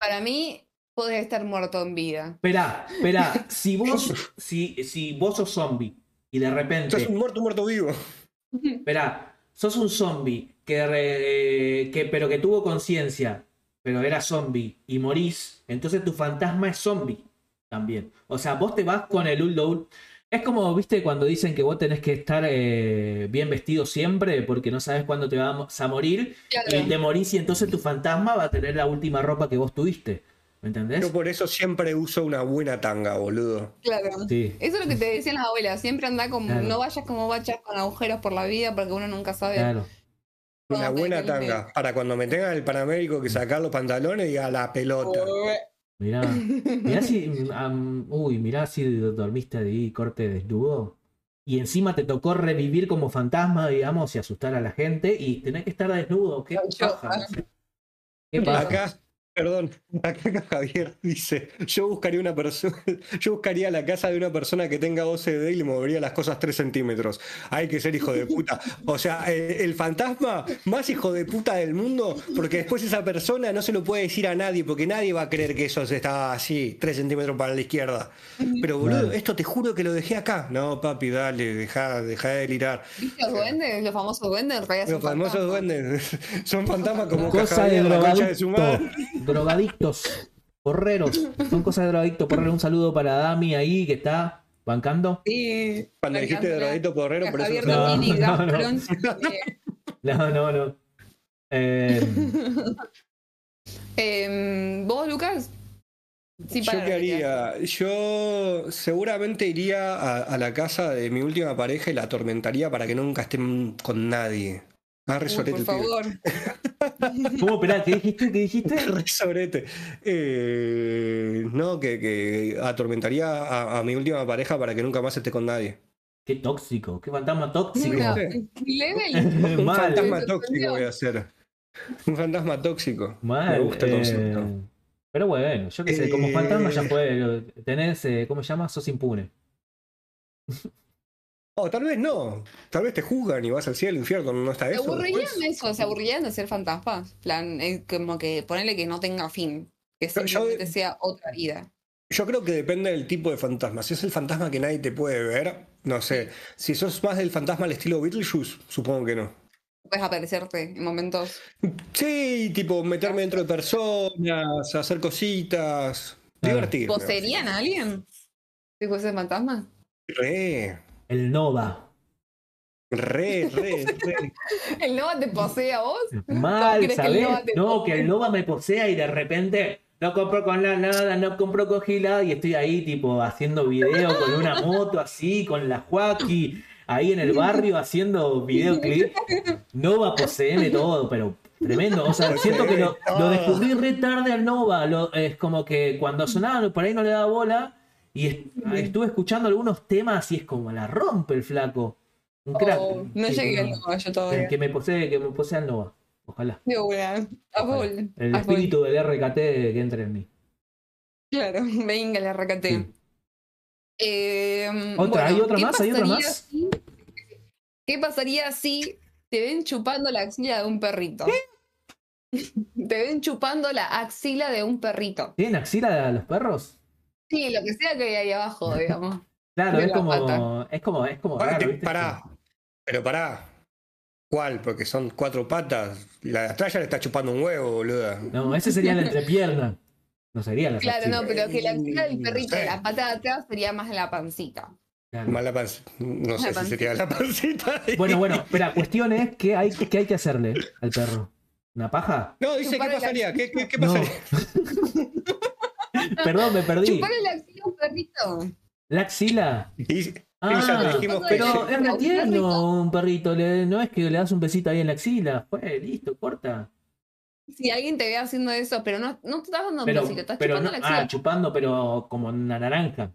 Para mí, podés estar muerto en vida. Esperá, esperá. Si vos, si, si vos sos zombie y de Sos repente. un muerto, muerto vivo. Esperá, sos un zombie que, re- que pero que tuvo conciencia, pero era zombie y morís, entonces tu fantasma es zombie también. O sea, vos te vas con el uldo. Es como, viste, cuando dicen que vos tenés que estar eh, bien vestido siempre porque no sabes cuándo te vas a morir Claro. y te morís y entonces tu fantasma va a tener la última ropa que vos tuviste. ¿Me entendés? Yo por eso siempre uso una buena tanga, boludo. Claro. Sí. Eso es lo que te decían las abuelas. Siempre anda como. Claro. No vayas como bachas con agujeros por la vida porque uno nunca sabe. Claro. Una buena tanga. Para cuando me tenga el paramédico que sacar los pantalones y a la pelota. Mirá, mirá si, uy, mirá si dormiste ahí, corte desnudo. Y encima te tocó revivir como fantasma, digamos, y asustar a la gente y tenés que estar desnudo. ¿Qué paja? ¿Qué? Acá, perdón, acá Javier dice, yo buscaría una persona, yo buscaría la casa de una persona que tenga OCD y le movería las cosas 3 centímetros. Hay que ser hijo de puta. O sea, eh, el fantasma más hijo de puta del mundo, porque después esa persona no se lo puede decir a nadie, porque nadie va a creer que eso está así, 3 centímetros para la izquierda. Pero boludo, esto te juro que lo dejé acá. No, papi, dale, deja, deja de delirar. ¿Viste los duendes? Los famosos duendes en realidad Los son famosos fantasmas. duendes son fantasmas como Cosa de la de su madre. Drogadictos, porreros. Son cosas de drogadictos, porreros. Un saludo para Dami ahí que está bancando. Sí. Cuando dijiste encanta. drogadito porrero, por eso no- No, no, eh, No, no, no. Eh, em, ¿Vos, Lucas? Sí, Yo qué haría, yo seguramente iría a, a la casa de mi última pareja y la atormentaría para que nunca estén con nadie. Ah, Uy, resorete, por tío. favor. ¿Cómo? Esperá, ¿qué dijiste? ¿Qué dijiste? Resorete. Eh, no, que, que atormentaría a, a mi última pareja para que nunca más esté con nadie. Qué tóxico, qué fantasma tóxico. Mira, Sí. level. Un Mal. fantasma tóxico voy a hacer. Un fantasma tóxico. Mal, Me gusta el eh, concepto. Pero bueno, yo qué sé, como Eh, fantasma ya lo- Tenés, eh, ¿cómo se llama? Sos impune. O tal vez no. Tal vez te juzgan y vas al cielo, infierno, ¿no está ¿Se eso? aburrirían después? de eso? ¿Se aburrirían de ser fantasmas? plan, eh, como que ponerle que no tenga fin. Que yo- simplemente sea otra vida. Yo creo que depende del tipo de fantasma. Si es el fantasma que nadie te puede ver, no sé. Si sos más del fantasma al estilo Beetlejuice, supongo que no. Puedes aparecerte en momentos. Sí, tipo meterme dentro de personas, hacer cositas, Claro. divertirme. ¿Poseerían a alguien? Si fuese fantasma. Re, El Nova. re, re, re. ¿El Nova te posee a vos? Mal, crees que No, posee? que el Nova me posea y de repente no compro con la nada, no compro con gilada y estoy ahí tipo haciendo video con una moto así, con la Joaquí, ahí en el barrio haciendo videoclip. Nova poseeme todo, pero tremendo. O sea, siento que lo, lo descubrí re tarde al Nova. Lo- es como que cuando sonaba por ahí no le daba bola y est- estuve escuchando algunos temas y es como la rompe el flaco. Un crack. Oh, no Sí, llegué al no. Nova yo todavía. que me posee, que me posea el Nova. Ojalá. De una. A Ojalá. El a full. espíritu del RKT que entre en mí. Claro, venga la RKT. Sí. Eh, ¿Otra? ¿Hay otra ¿qué más? ¿Hay otra más? si- ¿Qué pasaría si te ven chupando la axila de un perrito? Te ven chupando la axila de un perrito. ¿Tienen axila los perros? Sí, lo que sea que hay ahí abajo, digamos. Claro, es la como, es como. Es como. Pará, raro, que- ¿viste? pará. Pero pará. ¿Cuál? Porque son cuatro patas. La de atrás ya le está chupando un huevo, boluda. No, ese sería la entrepierna. No sería la Claro, no, pero que la axila del No perrito sé. la pata de atrás sería más de la pancita. Claro. Mala panza. No sé La si sería la pancita. Bueno, bueno, espera, cuestión es ¿qué hay, qué hay que hacerle al perro? ¿Una paja? No, dice, ¿qué la pasaría? ¿Qué, qué, qué No. Perdón, me perdí. Chuparle la axila a un perrito. ¿La axila? Y, y ya te Ah, dijimos que. pero es re ¿Un tierno perrito? un perrito. le- no es que le das un besito ahí en la axila. Fue, listo, corta. Si alguien te ve haciendo eso, pero no, no te estás dando un besito, estás pero chupando no, la axila. ah, chupando, pero como una naranja.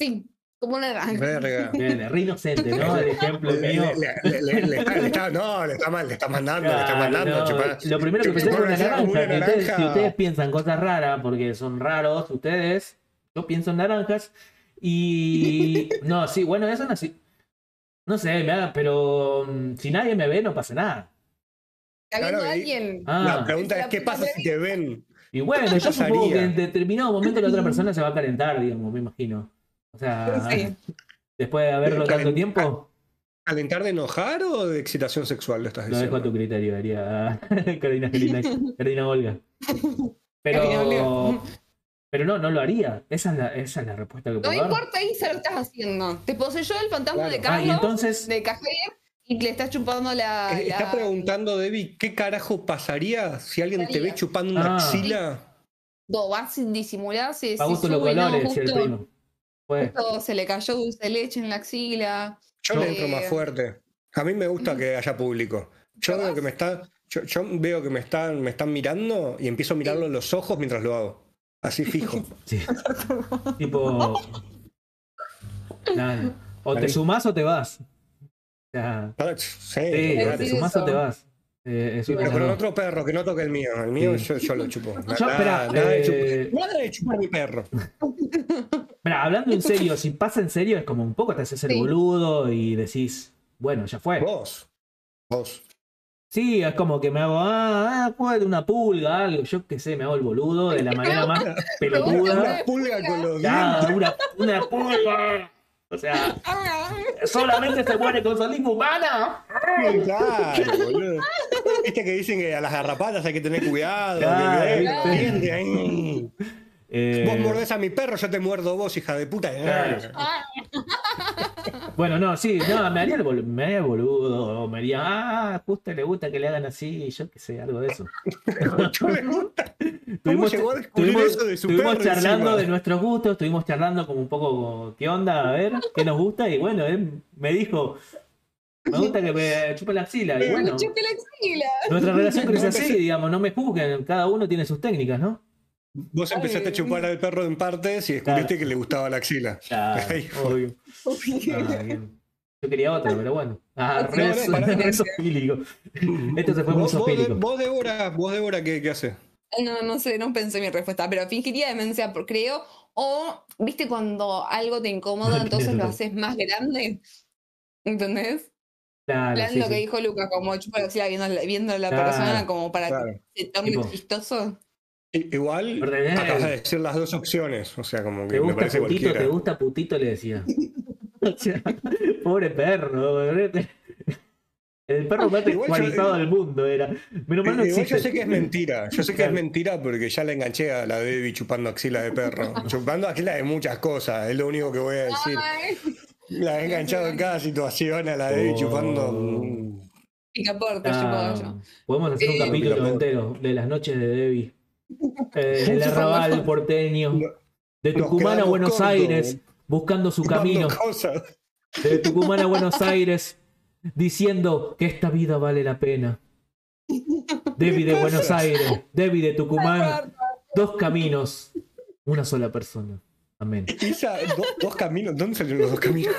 Sí, como una naranja. Verga. Re inocente, ¿no? El ejemplo Le- mío. le- le- le- le está- le está- no, le está mal, le está mandando, le está mandando. no, chupar. Lo primero que pensé fue una una naranja. que ustedes- naranja. si ustedes piensan cosas raras, porque son raros ustedes, yo pienso en naranjas. Y. No, sí, bueno, eso no. No sé, me da- pero mm, si nadie me ve, no pasa nada. Claro, alguien. Ah, La pregunta es: ¿qué pasa si te ven? y bueno, ¿qué yo supongo que en determinado momento la otra persona se va a calentar, digamos, me imagino. O sea, Sí. después de haberlo Pero tanto tiempo, ¿Calentar de enojar o de excitación sexual lo estás lo dejo a tu diciendo? criterio, haría Carolina, Angelina- Carolina Olga. Carolina Pero, Olga. pero no, no lo haría. Esa es la, esa es la respuesta que No puedo dar. importa ahí se lo estás haciendo. Te poseyó el fantasma Claro. de Ah, Carlos, y entonces, de Café, y le estás chupando la. Eh, Está la- preguntando, Debbie, ¿qué carajo pasaría si alguien te ve chupando una Ah. axila? Do, vas sin disimular, si, a si gusto los sube, no, colores, decía el justo- primo. Se le cayó dulce de leche en la axila. Yo le entro más fuerte. A mí me gusta que haya público. Yo ¿Lo veo que me está, yo, yo veo que me están, me están mirando y empiezo a mirarlo en los ojos mientras lo hago. Así fijo. Sí. tipo. Nada. O te sumás o te vas. O sea, Sí, te sumás eso. o te vas. Eh, es una Pero de con otro perro que no toque el mío. El mío Sí. yo, yo lo chupo. Nada, espera, nada de eh, chupar, nada de chupar mi perro. Mira, hablando en serio, si pasa en serio, es como un poco te haces el Sí. boludo y decís, bueno, ya fue. Vos. Vos. Sí, es como que me hago, ah, ah, puede una pulga, algo, yo qué sé, me hago el boludo de la manera más pelotuda. Una pulga con los Ya, dientes. una, una pulga. O sea, solamente se muere con saliva humana. Claro, boludo. Viste que dicen que a las garrapatas hay que tener cuidado. Claro. Eh, Vos mordés a mi perro, yo te muerdo vos, hija de puta. Claro. Bueno, no, sí, no, me haría el, bol- me haría el boludo, o me haría, ah, justo le gusta que le hagan así, yo qué sé, algo de eso. ¿Cómo le gusta? ¿Cómo Estuvimos, llegó a descubrir eso de su estuvimos perro charlando encima? de nuestros gustos, estuvimos charlando como un poco qué onda, a ver, qué nos gusta, y bueno, él me dijo, Me gusta que me chupe la axila. Y bueno, Me chupe la axila. nuestra relación crece así, digamos. No me juzguen. Cada uno tiene sus técnicas, ¿no? Vos empezaste a chupar al perro en partes y descubriste que le gustaba la axila. Claro, Ay, obvio. Ah. Yo quería otra, pero bueno. Ah, No, re, no, re sofílico. Esto se fue muy Vos, vos, sofílico. vos, Débora, vos, Débora, ¿qué, qué haces? No, no sé, no pensé mi respuesta, pero fingiría demencia, por, creo. O, viste, cuando algo te incomoda, entonces lo haces más grande. ¿Entendés? Claro, Plan, sí, lo que sí. dijo Luca, como chupa la axila viendo, a la- viendo a la Claro. persona como para Claro. que se torne chistoso. Igual, Ordené. acabas de decir las dos opciones. O sea, como ¿Te que me gusta parece putito? cualquiera. ¿Te gusta putito? Le decía. O sea, pobre perro. El perro más sexualizado del mundo era. Menos mal no existe. yo sé que es mentira. Yo sé que Claro. es mentira porque ya la enganché a la Debbie chupando axila de perro. chupando axila de muchas cosas, es lo único que voy a decir. La he enganchado en cada situación a la Debbie Oh. chupando. picaporte, Ah, yo. podemos hacer un Eh, capítulo Picaporte. entero de las noches de Debbie. Eh, el arrabal porteño. No- De Tucumán a Buenos. Aires, buscando su camino. cosas. De Tucumán a Buenos Aires, diciendo que esta vida vale la pena. Debbie de Buenos Aires, Debbie de Tucumán, dos caminos, una sola persona. Amén. Isa, do- dos caminos. ¿Dónde salieron los dos caminos?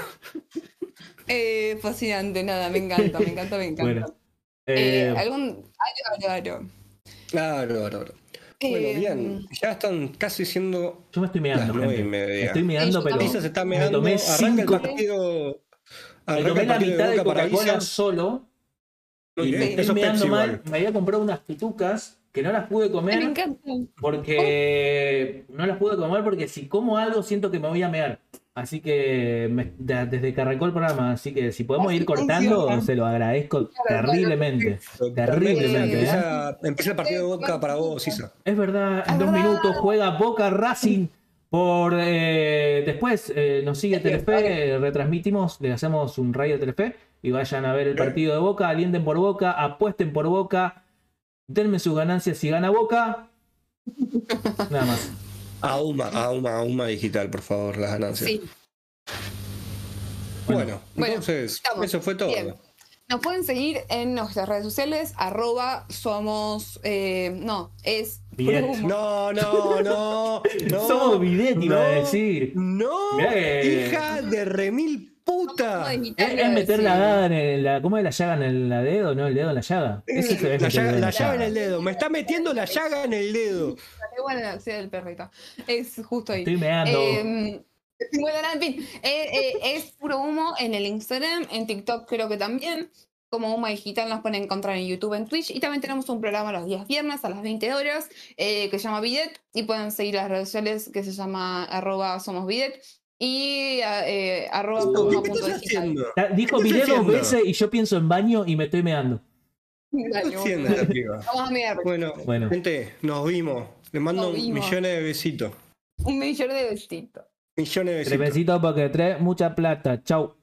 Eh, fascinante, nada, me encanta, me encanta, me encanta. Bueno, Eh, eh, algún. Aro, aro. Bueno, bien. Ya están casi siendo yo me estoy las meando, y media. Estoy meando, pero se está me meando. tomé Arranca cinco- el partido. me Arranca tomé el la partido mitad de Coca-Cola Isa. solo Muy y bien, me eso estoy es meando mal. igual. Me había comprado unas pitucas que no las pude ay, me comer encanta. porque no las pude comer porque si como algo siento que me voy a mear. Así que me- de- desde que arrancó el programa, así que si podemos Así ir cortando, funciona. se lo agradezco Claro, terriblemente. Terriblemente, ¿eh? Empieza, empieza el partido de Boca para vos, Isa. Es verdad, en Es dos verdad. minutos juega Boca Racing por eh, después eh, nos sigue Telefe, eh, retransmitimos, le hacemos un rayo de Telefe y vayan a ver el partido de Boca, alienten por Boca, apuesten por Boca, denme sus ganancias si gana Boca. Nada más. Auma, Auma, Auma digital, por favor, las ganancias. Sí. Bueno, Bueno, entonces, estamos. eso fue todo. Bien. Nos pueden seguir en nuestras redes sociales, arroba somos, eh, no, es. No, no, no. no Somos Bidet, iba a no, decir. No, Mirá que- hija de remil puta. A Es, a meter la daga en el, la, ¿cómo es la llaga en el la dedo? ¿No? El dedo en la llaga. Eso ve La llaga, en la la llaga en el dedo. Me está metiendo la llaga en el dedo. Qué buena sí, del perrito. Es justo ahí. Estoy meando. Eh, bueno, en fin, eh, eh, es puro humo en el Instagram, en TikTok creo que también. Como Humo Digital nos pueden encontrar en YouTube, en Twitch. Y también tenemos un programa los días viernes a las 20 horas eh, que se llama Bidet. Y pueden seguir las redes sociales que se llama arroba somos Bidet y eh, arroba ¿Qué humo estás punto digital. haciendo? Dijo ¿Qué video dos veces y yo pienso en baño y me estoy meando. ¿Qué estás haciendo? Vamos a mirar. Bueno, Bueno. gente, nos vimos. Les mando millones de besitos. Un millón de besitos. Millones de Tres besitos. besitos porque tres, mucha plata. Chau.